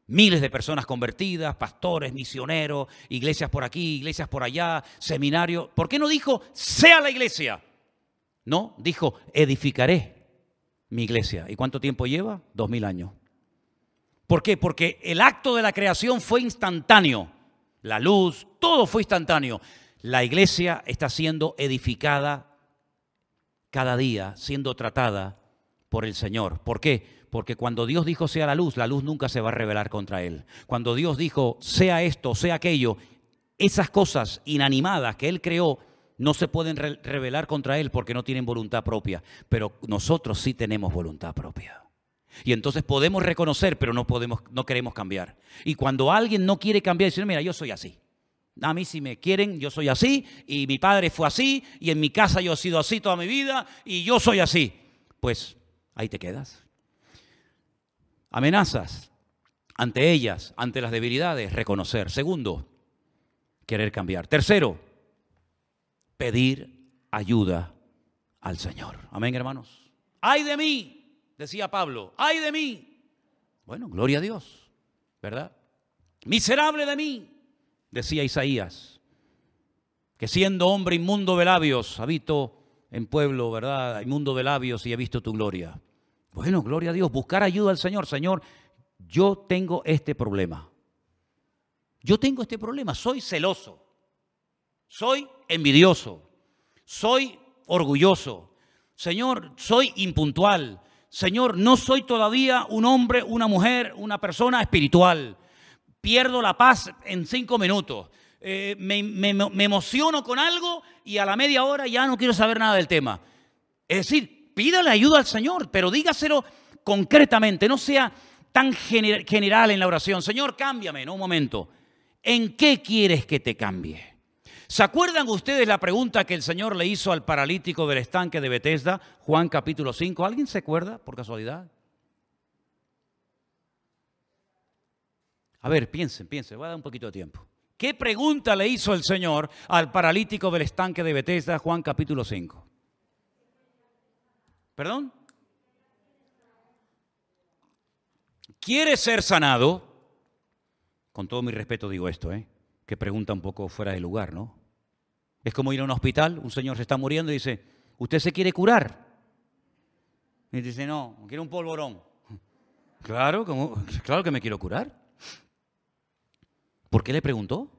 Miles de personas convertidas, pastores, misioneros, iglesias por aquí, iglesias por allá, seminarios. ¿Por qué no dijo, sea la iglesia? No, dijo, edificaré mi iglesia. ¿Y cuánto tiempo lleva? Dos mil años. ¿Por qué? Porque el acto de la creación fue instantáneo. La luz, todo fue instantáneo. La iglesia está siendo edificada cada día siendo tratada por el Señor. ¿Por qué? Porque cuando Dios dijo sea la luz, la luz nunca se va a revelar contra Él. Cuando Dios dijo sea esto, sea aquello, esas cosas inanimadas que Él creó no se pueden revelar contra Él porque no tienen voluntad propia. Pero nosotros sí tenemos voluntad propia. Y entonces podemos reconocer, pero no, podemos, no queremos cambiar. Y cuando alguien no quiere cambiar, dice, mira, yo soy así. A mí si me quieren, yo soy así, y mi padre fue así, y en mi casa yo he sido así toda mi vida, y yo soy así. Pues ahí te quedas. Amenazas ante ellas, ante las debilidades, reconocer. Segundo, querer cambiar. Tercero, pedir ayuda al Señor. Amén, hermanos. Ay de mí, decía Pablo, ay de mí. Bueno, gloria a Dios, ¿verdad? Miserable de mí, decía Isaías, que siendo hombre inmundo de labios, habito en pueblo, ¿verdad? Inmundo de labios y he visto tu gloria. Bueno, gloria a Dios, buscar ayuda al Señor. Señor, yo tengo este problema. Yo tengo este problema, soy celoso, soy envidioso, soy orgulloso, Señor, soy impuntual, Señor, no soy todavía un hombre, una mujer, una persona espiritual. Pierdo la paz en cinco minutos. Eh, me, emociono con algo y a la media hora ya no quiero saber nada del tema. Es decir, pídale ayuda al Señor, pero dígaselo concretamente, no sea tan general en la oración. Señor, cámbiame, no un momento. ¿En qué quieres que te cambie? ¿Se acuerdan ustedes la pregunta que el Señor le hizo al paralítico del estanque de Bethesda, Juan capítulo 5? ¿Alguien se acuerda por casualidad? A ver, piensen, piensen, voy a dar un poquito de tiempo. ¿Qué pregunta le hizo el Señor al paralítico del estanque de Bethesda, Juan capítulo 5? ¿Perdón? ¿Quiere ser sanado? Con todo mi respeto digo esto, ¿eh? que pregunta un poco fuera de lugar, ¿no? Es como ir a un hospital, un señor se está muriendo y dice, ¿usted se quiere curar? Y dice, no, quiero un polvorón. Claro, claro que me quiero curar. ¿Por qué le preguntó?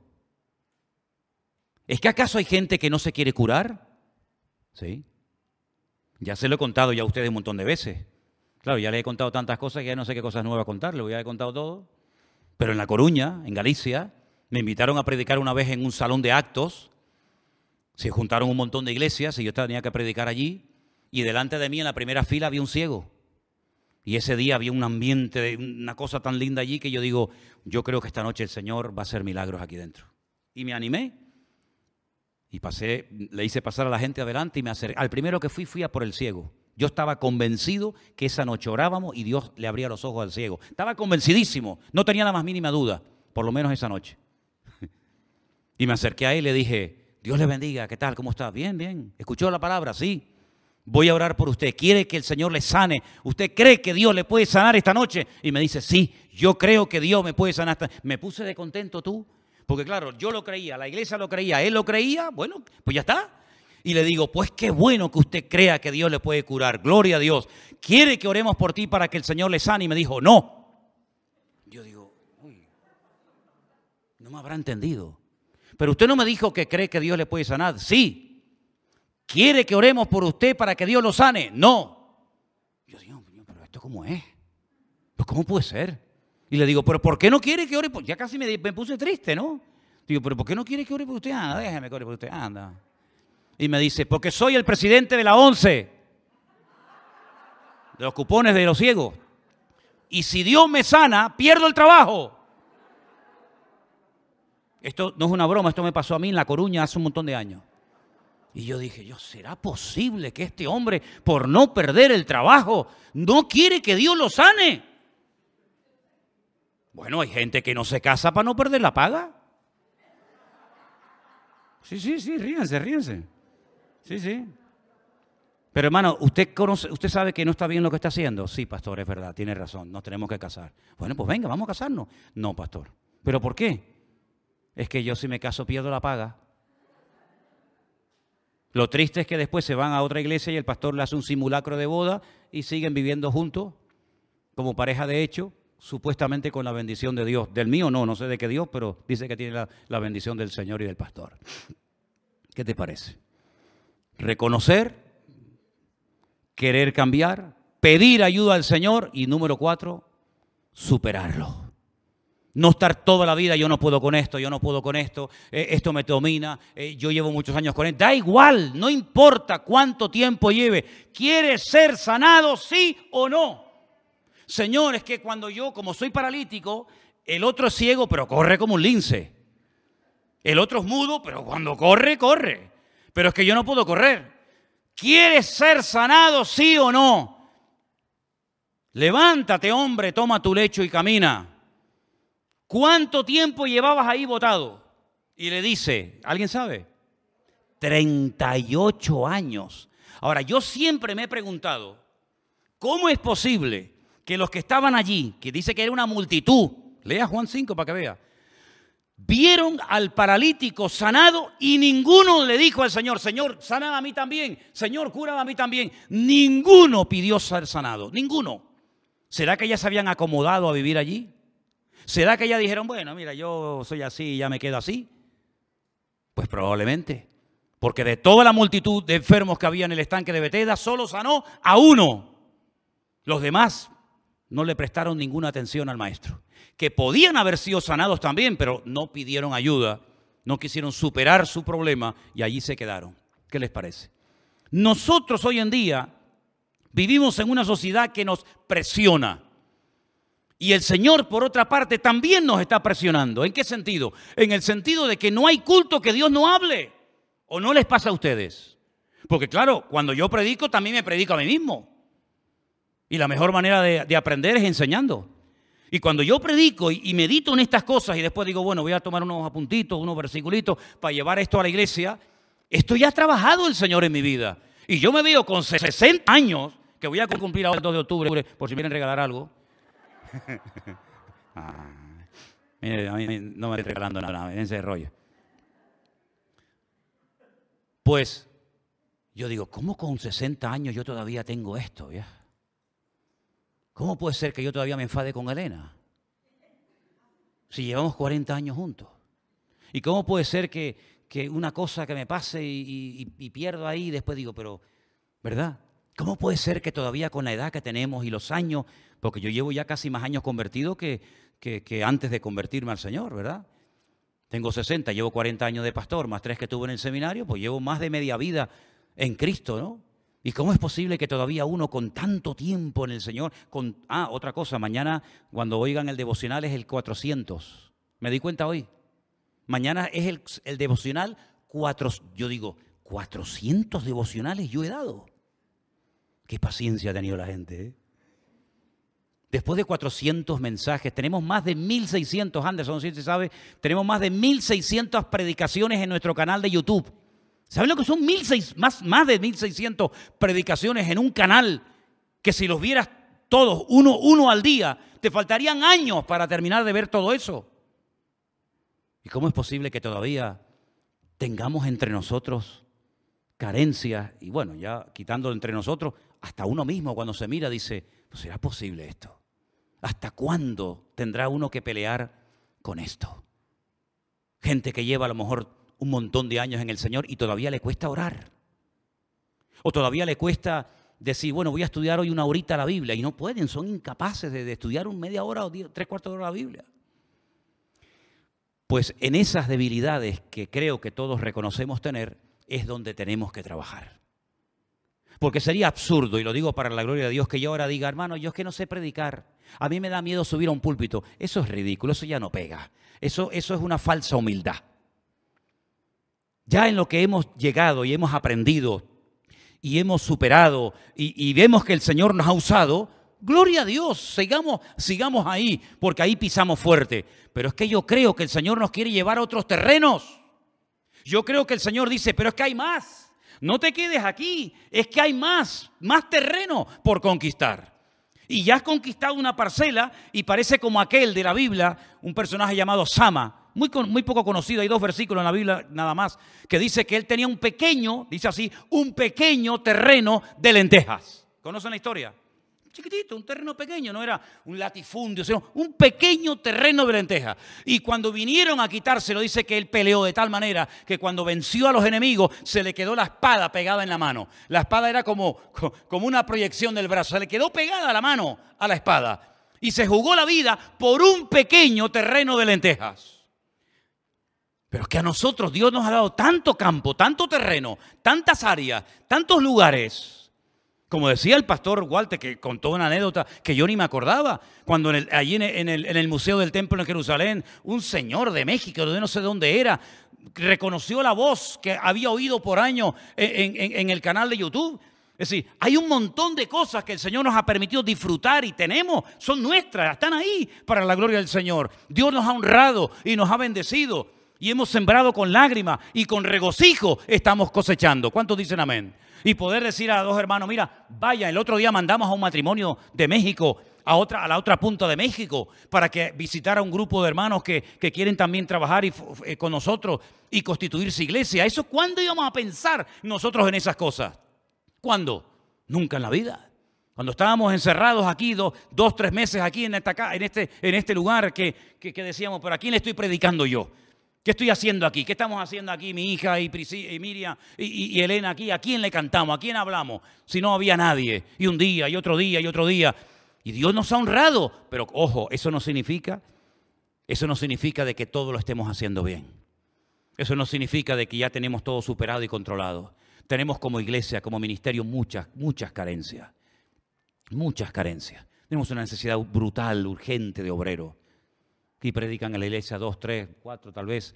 ¿Es que acaso hay gente que no se quiere curar? Sí. Ya se lo he contado ya a ustedes un montón de veces. Claro, ya le he contado tantas cosas que ya no sé qué cosas nuevas contarle, ya he contado todo. Pero en La Coruña, en Galicia, me invitaron a predicar una vez en un salón de actos. Se juntaron un montón de iglesias y yo tenía que predicar allí. Y delante de mí en la primera fila había un ciego. Y ese día había un ambiente, una cosa tan linda allí que yo digo, yo creo que esta noche el Señor va a hacer milagros aquí dentro. Y me animé. Y pasé, le hice pasar a la gente adelante y me acerqué. Al primero que fui, fui a por el ciego. Yo estaba convencido que esa noche orábamos y Dios le abría los ojos al ciego. Estaba convencidísimo, no tenía la más mínima duda, por lo menos esa noche. Y me acerqué a él y le dije, Dios le bendiga, ¿qué tal? ¿Cómo está? Bien, bien. ¿Escuchó la palabra? Sí. Voy a orar por usted. ¿Quiere que el Señor le sane? ¿Usted cree que Dios le puede sanar esta noche? Y me dice, sí, yo creo que Dios me puede sanar. Esta... Me puse de contento tú. Porque claro, yo lo creía, la iglesia lo creía, él lo creía. Bueno, pues ya está. Y le digo, pues qué bueno que usted crea que Dios le puede curar. Gloria a Dios. ¿Quiere que oremos por ti para que el Señor le sane? Y me dijo, no. Yo digo, uy, no me habrá entendido. Pero usted no me dijo que cree que Dios le puede sanar. Sí. ¿Quiere que oremos por usted para que Dios lo sane? No. Yo digo, pero esto cómo es? Pues cómo puede ser? Y le digo, pero ¿por qué no quiere que ore por Ya casi me, puse triste, ¿no? Digo, pero ¿por qué no quiere que ore por usted? Anda, déjeme que ore por usted. Anda. Y me dice, porque soy el presidente de la ONCE. De los cupones de los ciegos. Y si Dios me sana, pierdo el trabajo. Esto no es una broma, esto me pasó a mí en La Coruña hace un montón de años. Y yo dije, yo, ¿será posible que este hombre, por no perder el trabajo, no quiere que Dios lo sane? Bueno, hay gente que no se casa para no perder la paga. Sí, sí, sí, ríense, ríense. Sí, sí. Pero hermano, ¿usted, conoce, ¿usted sabe que no está bien lo que está haciendo? Sí, pastor, es verdad, tiene razón, nos tenemos que casar. Bueno, pues venga, vamos a casarnos. No, pastor. ¿Pero por qué? es que yo si me caso pierdo la paga. Lo triste es que después se van a otra iglesia y el pastor le hace un simulacro de boda y siguen viviendo juntos como pareja de hecho, supuestamente con la bendición de Dios. Del mío no, no sé de qué Dios, pero dice que tiene la, la bendición del Señor y del pastor. ¿Qué te parece? Reconocer, querer cambiar, pedir ayuda al Señor y número cuatro, superarlo. No estar toda la vida, yo no puedo con esto, yo no puedo con esto, eh, esto me domina, eh, yo llevo muchos años con él. Da igual, no importa cuánto tiempo lleve. ¿Quiere ser sanado, sí o no? Señor, es que cuando yo, como soy paralítico, el otro es ciego, pero corre como un lince. El otro es mudo, pero cuando corre, corre. Pero es que yo no puedo correr. ¿Quieres ser sanado, sí o no? Levántate, hombre, toma tu lecho y camina. ¿Cuánto tiempo llevabas ahí votado? Y le dice, ¿alguien sabe? 38 años. Ahora, yo siempre me he preguntado, ¿cómo es posible que los que estaban allí, que dice que era una multitud, lea Juan 5 para que vea, vieron al paralítico sanado y ninguno le dijo al Señor, Señor, sana a mí también, Señor, cura a mí también. Ninguno pidió ser sanado, ninguno. ¿Será que ya se habían acomodado a vivir allí? ¿Será que ya dijeron, bueno, mira, yo soy así y ya me quedo así? Pues probablemente. Porque de toda la multitud de enfermos que había en el estanque de Betesda, solo sanó a uno. Los demás no le prestaron ninguna atención al maestro. Que podían haber sido sanados también, pero no pidieron ayuda, no quisieron superar su problema y allí se quedaron. ¿Qué les parece? Nosotros hoy en día vivimos en una sociedad que nos presiona. Y el Señor, por otra parte, también nos está presionando. ¿En qué sentido? En el sentido de que no hay culto que Dios no hable. ¿O no les pasa a ustedes? Porque claro, cuando yo predico, también me predico a mí mismo. Y la mejor manera de, aprender es enseñando. Y cuando yo predico y, medito en estas cosas y después digo, bueno, voy a tomar unos apuntitos, unos versiculitos para llevar esto a la iglesia, esto ya ha trabajado el Señor en mi vida. Y yo me veo con 60 años, que voy a cumplir ahora el 2 de octubre, por si quieren regalar algo. Ah, a mí no me estoy regalando nada, en ese rollo. Pues yo digo, ¿cómo con 60 años yo todavía tengo esto? ¿Cómo puede ser que yo todavía me enfade con Elena? Si llevamos 40 años juntos. ¿Y cómo puede ser que, una cosa que me pase y, pierdo ahí y después digo, pero, ¿verdad? ¿Cómo puede ser que todavía con la edad que tenemos y los años, porque yo llevo ya casi más años convertido que, que antes de convertirme al Señor, ¿verdad? Tengo 60, llevo 40 años de pastor, más tres que tuve en el seminario, pues llevo más de media vida en Cristo, ¿no? ¿Y cómo es posible que todavía uno con tanto tiempo en el Señor, con... Ah, otra cosa, mañana cuando oigan el devocional es el 400. Me di cuenta hoy. Mañana es el, el devocional 4... Yo digo, 400 devocionales yo he dado. Qué paciencia ha tenido la gente, ¿eh? Después de 400 mensajes, tenemos más de 1600, Anderson, si se sabe, tenemos más de 1600 predicaciones en nuestro canal de YouTube. ¿Saben lo que son más, de 1600 predicaciones en un canal? Que si los vieras todos, uno, uno al día, te faltarían años para terminar de ver todo eso. ¿Y cómo es posible que todavía tengamos entre nosotros carencias? Y bueno, ya quitando entre nosotros, hasta uno mismo cuando se mira dice, ¿no será posible esto? ¿Hasta cuándo tendrá uno que pelear con esto? Gente que lleva a lo mejor un montón de años en el Señor y todavía le cuesta orar. O todavía le cuesta decir, bueno, voy a estudiar hoy una horita la Biblia y no pueden, son incapaces de, estudiar un media hora o tres cuartos de hora la Biblia. Pues en esas debilidades que creo que todos reconocemos tener es donde tenemos que trabajar. Porque sería absurdo, y lo digo para la gloria de Dios, que yo ahora diga, hermano, yo es que no sé predicar. A mí me da miedo subir a un púlpito. Eso es ridículo, eso ya no pega. Eso, eso es una falsa humildad. Ya en lo que hemos llegado y hemos aprendido y hemos superado y, vemos que el Señor nos ha usado, gloria a Dios, sigamos, sigamos ahí, porque ahí pisamos fuerte. Pero es que yo creo que el Señor nos quiere llevar a otros terrenos. Yo creo que el Señor dice, pero es que hay más. No te quedes aquí, es que hay más, más terreno por conquistar. Y ya has conquistado una parcela y parece como aquel de la Biblia, un personaje llamado Sama, muy, muy poco conocido, hay dos versículos en la Biblia nada más, que dice que él tenía un pequeño, dice así, un pequeño terreno de lentejas. ¿Conocen la historia? Chiquitito, un terreno pequeño, no era un latifundio, sino un pequeño terreno de lenteja. Y cuando vinieron a quitárselo, dice que él peleó de tal manera que cuando venció a los enemigos, se le quedó la espada pegada en la mano. La espada era como, como una proyección del brazo, se le quedó pegada la mano a la espada. Y se jugó la vida por un pequeño terreno de lentejas. Pero es que a nosotros Dios nos ha dado tanto campo, tanto terreno, tantas áreas, tantos lugares como decía el pastor Walter, que contó una anécdota que yo ni me acordaba, cuando allí en el, Museo del Templo en Jerusalén, un señor de México, de no sé dónde era, reconoció la voz que había oído por años en, el canal de YouTube. Es decir, hay un montón de cosas que el Señor nos ha permitido disfrutar y tenemos, son nuestras, están ahí para la gloria del Señor. Dios nos ha honrado y nos ha bendecido y hemos sembrado con lágrimas y con regocijo estamos cosechando. ¿Cuántos dicen amén? Y poder decir a dos hermanos, mira, vaya, el otro día mandamos a un matrimonio de México a, otra, a la otra punta de México para que visitara un grupo de hermanos que, quieren también trabajar eh, con nosotros y constituirse iglesia. ¿Eso cuándo íbamos a pensar nosotros en esas cosas? ¿Cuándo? Nunca en la vida. Cuando estábamos encerrados aquí, dos, dos tres meses aquí en, esta, en, este, en este lugar que, que, decíamos, pero ¿a quién le estoy predicando yo? ¿Qué estoy haciendo aquí? ¿Qué estamos haciendo aquí mi hija y, Miriam y, y, Elena aquí? ¿A quién le cantamos? ¿A quién hablamos? Si no había nadie. Y un día y otro día y otro día. Y Dios nos ha honrado. Pero ojo, eso no significa, eso no significa de que todo lo estemos haciendo bien. Eso no significa de que ya tenemos todo superado y controlado. Tenemos como iglesia, como ministerio, muchas, muchas carencias. Muchas carencias. Tenemos una necesidad brutal, urgente de obreros. Aquí predican en la iglesia dos, tres, cuatro tal vez.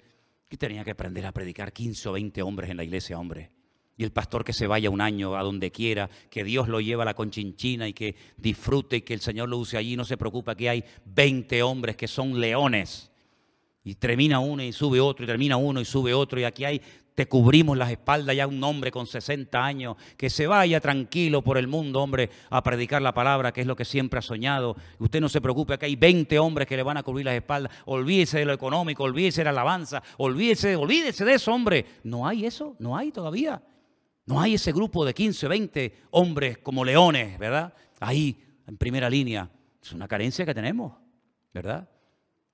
Que tenía que aprender a predicar 15 o 20 hombres en la iglesia, hombre. Y el pastor que se vaya un año a donde quiera, que Dios lo lleve a la conchinchina y que disfrute y que el Señor lo use allí. No se preocupa que hay 20 hombres que son leones y termina uno y sube otro, y termina uno y sube otro, y aquí hay, te cubrimos las espaldas ya un hombre con 60 años, que se vaya tranquilo por el mundo, hombre, a predicar la palabra, que es lo que siempre ha soñado. Usted no se preocupe, aquí hay 20 hombres que le van a cubrir las espaldas. Olvídese de lo económico, olvídese de la alabanza, olvídese, olvídese de eso, hombre. No hay eso, no hay todavía. No hay ese grupo de 15, 20 hombres como leones, ¿verdad? Ahí, en primera línea. Es una carencia que tenemos, ¿verdad?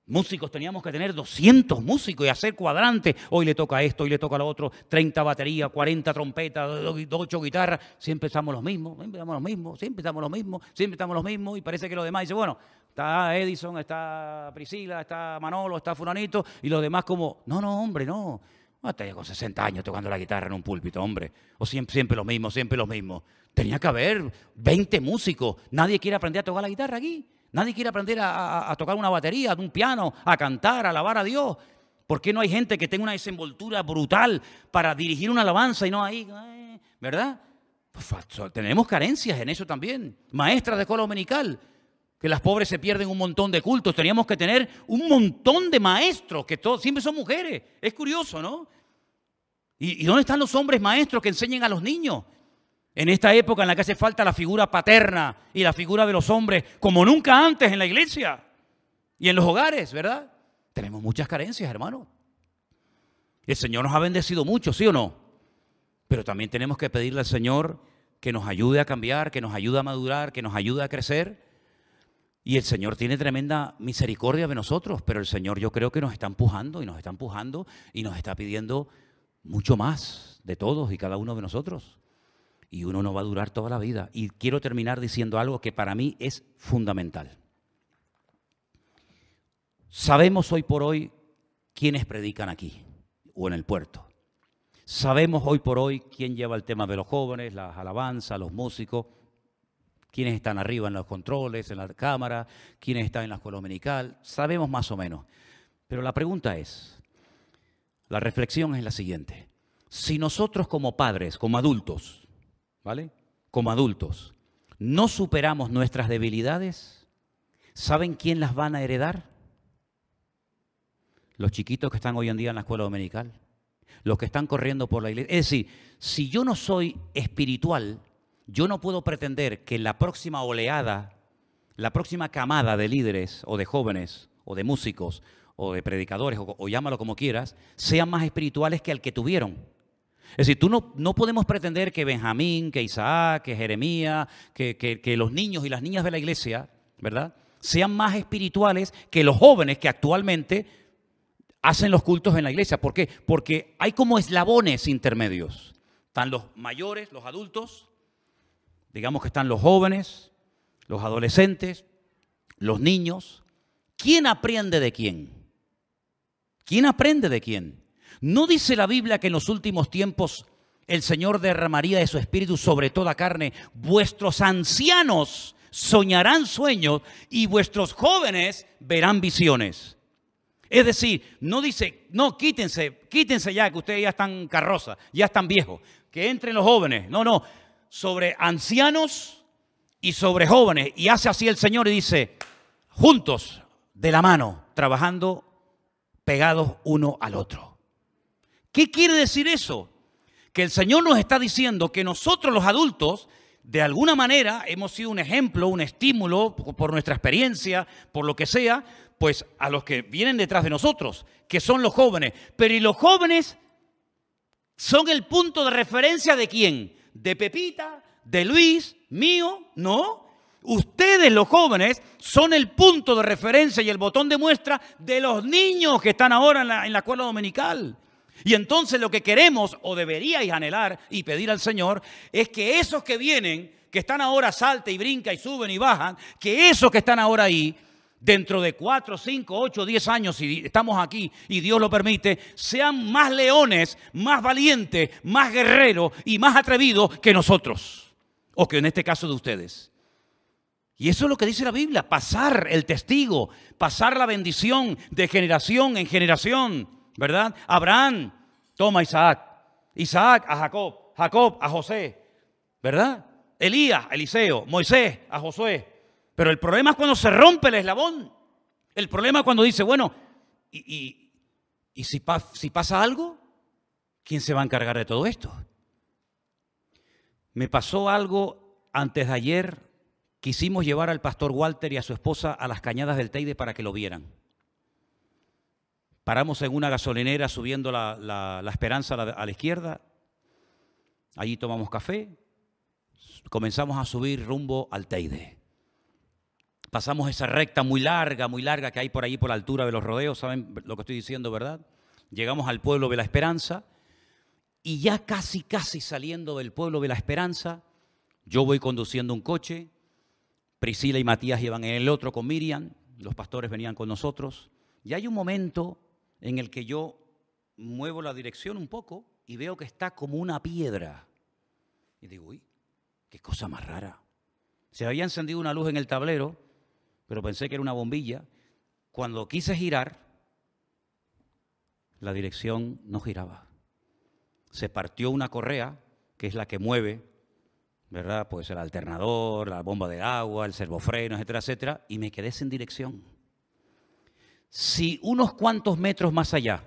Músicos teníamos que tener 200 músicos y hacer cuadrantes. Hoy le toca esto, hoy le toca lo otro, 30 baterías, 40 trompetas, 8 guitarras. Siempre estamos los mismos, siempre estamos los mismos, siempre estamos los mismos, siempre estamos los mismos. Y parece que los demás dicen, bueno, está Edison, está Priscila, está Manolo, está Fulanito. Y los demás como, no, no, hombre, no. Hasta ya con 60 años tocando la guitarra en un púlpito, hombre. O siempre, siempre lo mismo, siempre lo mismo. Tenía que haber 20 músicos. Nadie quiere aprender a tocar la guitarra aquí. Nadie quiere aprender a, tocar una batería, un piano, a cantar, a alabar a Dios. ¿Por qué no hay gente que tenga una desenvoltura brutal para dirigir una alabanza y no ahí, eh, ¿verdad? Pues, tenemos carencias en eso también. Maestras de escuela dominical, que las pobres se pierden un montón de cultos. Teníamos que tener un montón de maestros, que todos siempre son mujeres. Es curioso, ¿no? ¿Y, ¿Y dónde están los hombres maestros que enseñen a los niños? En esta época en la que hace falta la figura paterna y la figura de los hombres, como nunca antes en la iglesia y en los hogares, ¿verdad? Tenemos muchas carencias, hermano. El Señor nos ha bendecido mucho, ¿sí o no? Pero también tenemos que pedirle al Señor que nos ayude a cambiar, que nos ayude a madurar, que nos ayude a crecer. Y el Señor tiene tremenda misericordia de nosotros, pero el Señor yo creo que nos está empujando y nos está empujando y nos está pidiendo mucho más de todos y cada uno de nosotros y uno no va a durar toda la vida. Y quiero terminar diciendo algo que para mí es fundamental. Sabemos hoy por hoy quiénes predican aquí o en el puerto. Sabemos hoy por hoy quién lleva el tema de los jóvenes, las alabanzas, los músicos, quiénes están arriba en los controles, en la cámara, quiénes están en la escuela dominical. Sabemos más o menos. Pero la pregunta es, la reflexión es la siguiente. Si nosotros como padres, como adultos, ¿vale? Como adultos, no superamos nuestras debilidades, ¿saben quién las van a heredar? Los chiquitos que están hoy en día en la escuela dominical, los que están corriendo por la iglesia. Es decir, si yo no soy espiritual, yo no puedo pretender que la próxima oleada, la próxima camada de líderes o de jóvenes o de músicos o de predicadores o, o llámalo como quieras, sean más espirituales que el que tuvieron. Es decir, tú no, no podemos pretender que Benjamín, que Isaac, que Jeremías, que, que, los niños y las niñas de la iglesia, ¿verdad? Sean más espirituales que los jóvenes que actualmente hacen los cultos en la iglesia. ¿Por qué? Porque hay como eslabones intermedios. Están los mayores, los adultos, digamos que están los jóvenes, los adolescentes, los niños. ¿Quién aprende de quién? ¿Quién aprende de quién? ¿No dice la Biblia que en los últimos tiempos el Señor derramaría de su espíritu sobre toda carne? Vuestros ancianos soñarán sueños y vuestros jóvenes verán visiones. Es decir, no dice, no, quítense, quítense ya, que ustedes ya están carroza, ya están viejos, que entren los jóvenes. No, no, sobre ancianos y sobre jóvenes. Y hace así el Señor y dice, juntos, de la mano, trabajando pegados uno al otro. ¿Qué quiere decir eso? Que el Señor nos está diciendo que nosotros los adultos, de alguna manera, hemos sido un ejemplo, un estímulo por nuestra experiencia, por lo que sea, pues a los que vienen detrás de nosotros, que son los jóvenes. Pero ¿y los jóvenes son el punto de referencia de quién? De Pepita, de Luis, mío, no. Ustedes los jóvenes son el punto de referencia y el botón de muestra de los niños que están ahora en la, en la escuela dominical. Y entonces lo que queremos o deberíais anhelar y pedir al Señor es que esos que vienen, que están ahora salta y brinca y suben y bajan, que esos que están ahora ahí, dentro de cuatro, cinco, ocho, diez años, si estamos aquí y Dios lo permite, sean más leones, más valientes, más guerreros y más atrevidos que nosotros, o que en este caso de ustedes. Y eso es lo que dice la Biblia, pasar el testigo, pasar la bendición de generación en generación. ¿Verdad? Abraham toma a Isaac, Isaac a Jacob, Jacob a José, ¿verdad? Elías Eliseo, Moisés a Josué. Pero el problema es cuando se rompe el eslabón. El problema es cuando dice, bueno, ¿y, y, si, si pasa algo? ¿Quién se va a encargar de todo esto? Me pasó algo antes de ayer. Quisimos llevar al pastor Walter y a su esposa a las cañadas del Teide para que lo vieran. Paramos en una gasolinera subiendo la, esperanza a la, izquierda. Allí tomamos café. Comenzamos a subir rumbo al Teide. Pasamos esa recta muy larga, muy larga que hay por ahí por la altura de los rodeos. ¿Saben lo que estoy diciendo, verdad? Llegamos al pueblo de la Esperanza. Y ya casi, casi saliendo del pueblo de la Esperanza, yo voy conduciendo un coche. Priscila y Matías iban en el otro con Miriam. Los pastores venían con nosotros. Y hay un momento en el que yo muevo la dirección un poco y veo que está como una piedra. Y digo, uy, qué cosa más rara. Se había encendido una luz en el tablero, pero pensé que era una bombilla. Cuando quise girar, la dirección no giraba. Se partió una correa, que es la que mueve, ¿verdad? Pues el alternador, la bomba de agua, el servofreno, etcétera, etcétera, y me quedé sin dirección si unos cuantos metros más allá,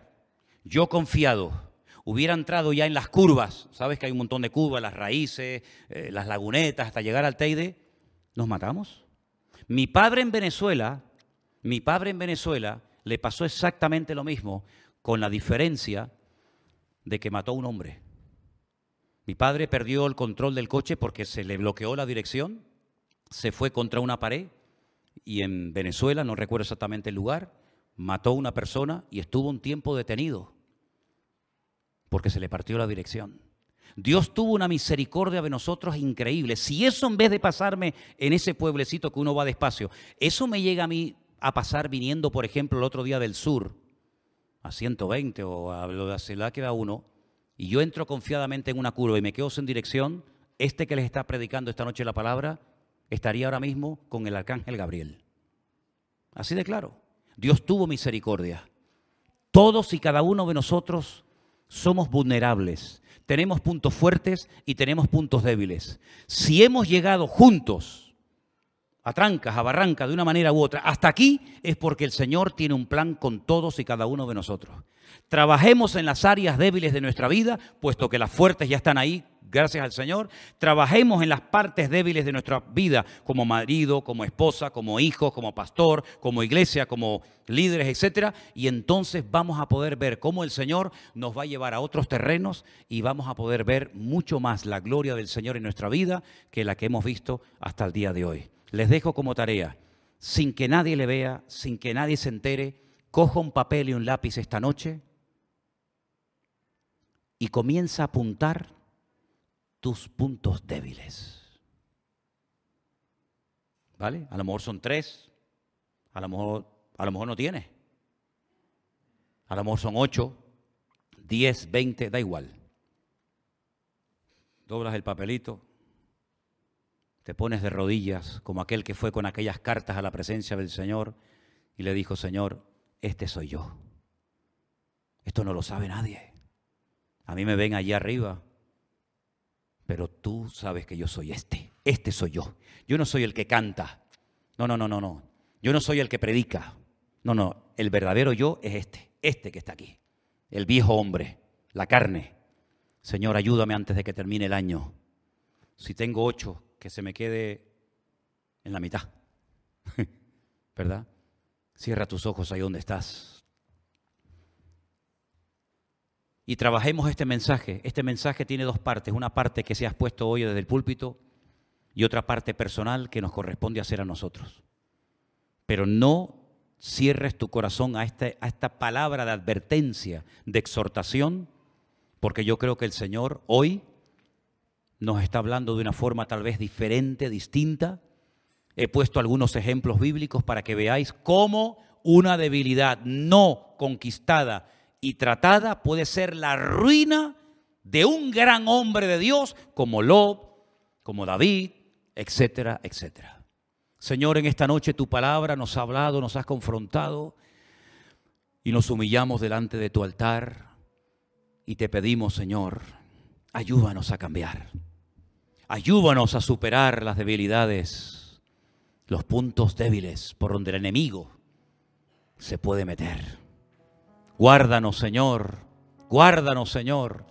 yo confiado, hubiera entrado ya en las curvas, sabes que hay un montón de curvas, las raíces, eh, las lagunetas, hasta llegar al Teide, nos matamos. Mi padre en Venezuela, mi padre en Venezuela le pasó exactamente lo mismo, con la diferencia de que mató a un hombre. Mi padre perdió el control del coche porque se le bloqueó la dirección, se fue contra una pared y en Venezuela, no recuerdo exactamente el lugar, mató a una persona y estuvo un tiempo detenido porque se le partió la dirección. Dios tuvo una misericordia de nosotros increíble. Si eso en vez de pasarme en ese pueblecito que uno va despacio, eso me llega a mí a pasar viniendo, por ejemplo, el otro día del sur, a 120 o a la ciudad que va uno, y yo entro confiadamente en una curva y me quedo sin dirección, este que les está predicando esta noche la palabra estaría ahora mismo con el arcángel Gabriel. Así de claro. Dios tuvo misericordia. Todos y cada uno de nosotros somos vulnerables. Tenemos puntos fuertes y tenemos puntos débiles. Si hemos llegado juntos a trancas, a barrancas, de una manera u otra, hasta aquí es porque el Señor tiene un plan con todos y cada uno de nosotros. Trabajemos en las áreas débiles de nuestra vida, puesto que las fuertes ya están ahí gracias al Señor, trabajemos en las partes débiles de nuestra vida, como marido, como esposa, como hijo, como pastor, como iglesia, como líderes, etcétera, y entonces vamos a poder ver cómo el Señor nos va a llevar a otros terrenos y vamos a poder ver mucho más la gloria del Señor en nuestra vida que la que hemos visto hasta el día de hoy. Les dejo como tarea, sin que nadie le vea, sin que nadie se entere, coja un papel y un lápiz esta noche y comienza a apuntar tus puntos débiles. ¿Vale? A lo mejor son tres, a lo mejor, a lo mejor no tienes. A lo mejor son ocho, diez, veinte, da igual. Doblas el papelito, te pones de rodillas como aquel que fue con aquellas cartas a la presencia del Señor y le dijo, Señor, este soy yo. Esto no lo sabe nadie. A mí me ven allá arriba pero tú sabes que yo soy este, este soy yo. Yo no soy el que canta, no, no, no, no, no. Yo no soy el que predica, no, no, el verdadero yo es este, este que está aquí, el viejo hombre, la carne. Señor, ayúdame antes de que termine el año. Si tengo ocho, que se me quede en la mitad, ¿verdad? Cierra tus ojos ahí donde estás. Y trabajemos este mensaje. Este mensaje tiene dos partes. Una parte que se has puesto hoy desde el púlpito y otra parte personal que nos corresponde hacer a nosotros. Pero no cierres tu corazón a, este, a esta palabra de advertencia, de exhortación, porque yo creo que el Señor hoy nos está hablando de una forma tal vez diferente, distinta. He puesto algunos ejemplos bíblicos para que veáis cómo una debilidad no conquistada y tratada puede ser la ruina de un gran hombre de Dios como Lob, como David, etcétera, etcétera. Señor, en esta noche tu palabra nos ha hablado, nos has confrontado y nos humillamos delante de tu altar y te pedimos, Señor, ayúdanos a cambiar. Ayúdanos a superar las debilidades, los puntos débiles por donde el enemigo se puede meter. Guárdanos, Señor, guárdanos, Señor,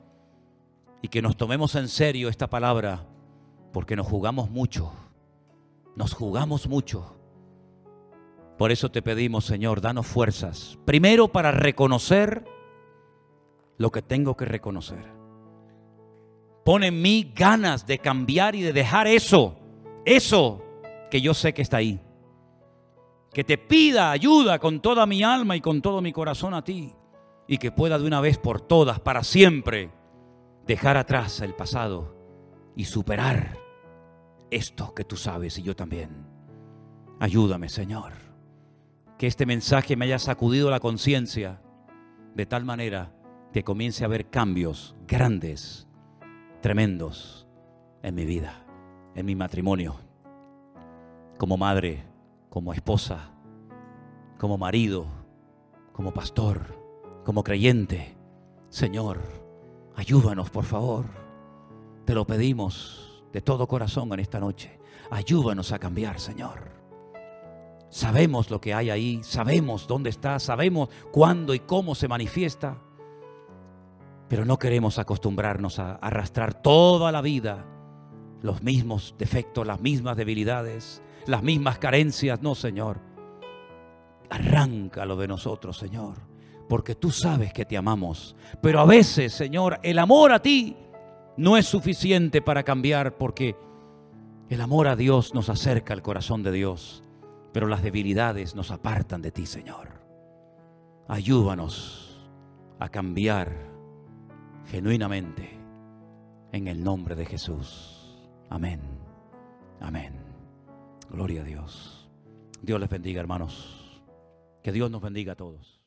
y que nos tomemos en serio esta palabra, porque nos jugamos mucho, nos jugamos mucho. Por eso te pedimos, Señor, danos fuerzas, primero para reconocer lo que tengo que reconocer. Pon en mí ganas de cambiar y de dejar eso, eso que yo sé que está ahí. Que te pida ayuda con toda mi alma y con todo mi corazón a ti. Y que pueda de una vez por todas, para siempre, dejar atrás el pasado y superar esto que tú sabes y yo también. Ayúdame, Señor. Que este mensaje me haya sacudido la conciencia de tal manera que comience a haber cambios grandes, tremendos en mi vida, en mi matrimonio, como madre, como esposa, como marido, como pastor, como creyente. Señor, ayúdanos por favor. Te lo pedimos de todo corazón en esta noche. Ayúdanos a cambiar, Señor. Sabemos lo que hay ahí, sabemos dónde está, sabemos cuándo y cómo se manifiesta. Pero no queremos acostumbrarnos a arrastrar toda la vida los mismos defectos, las mismas debilidades, las mismas carencias. No, Señor. Arráncalo de nosotros, Señor. Porque tú sabes que te amamos. Pero a veces, Señor, el amor a ti no es suficiente para cambiar porque el amor a Dios nos acerca al corazón de Dios. Pero las debilidades nos apartan de ti, Señor. Ayúdanos a cambiar genuinamente en el nombre de Jesús. Amén. Amén. Gloria a Dios. Dios les bendiga, hermanos. Que Dios nos bendiga a todos.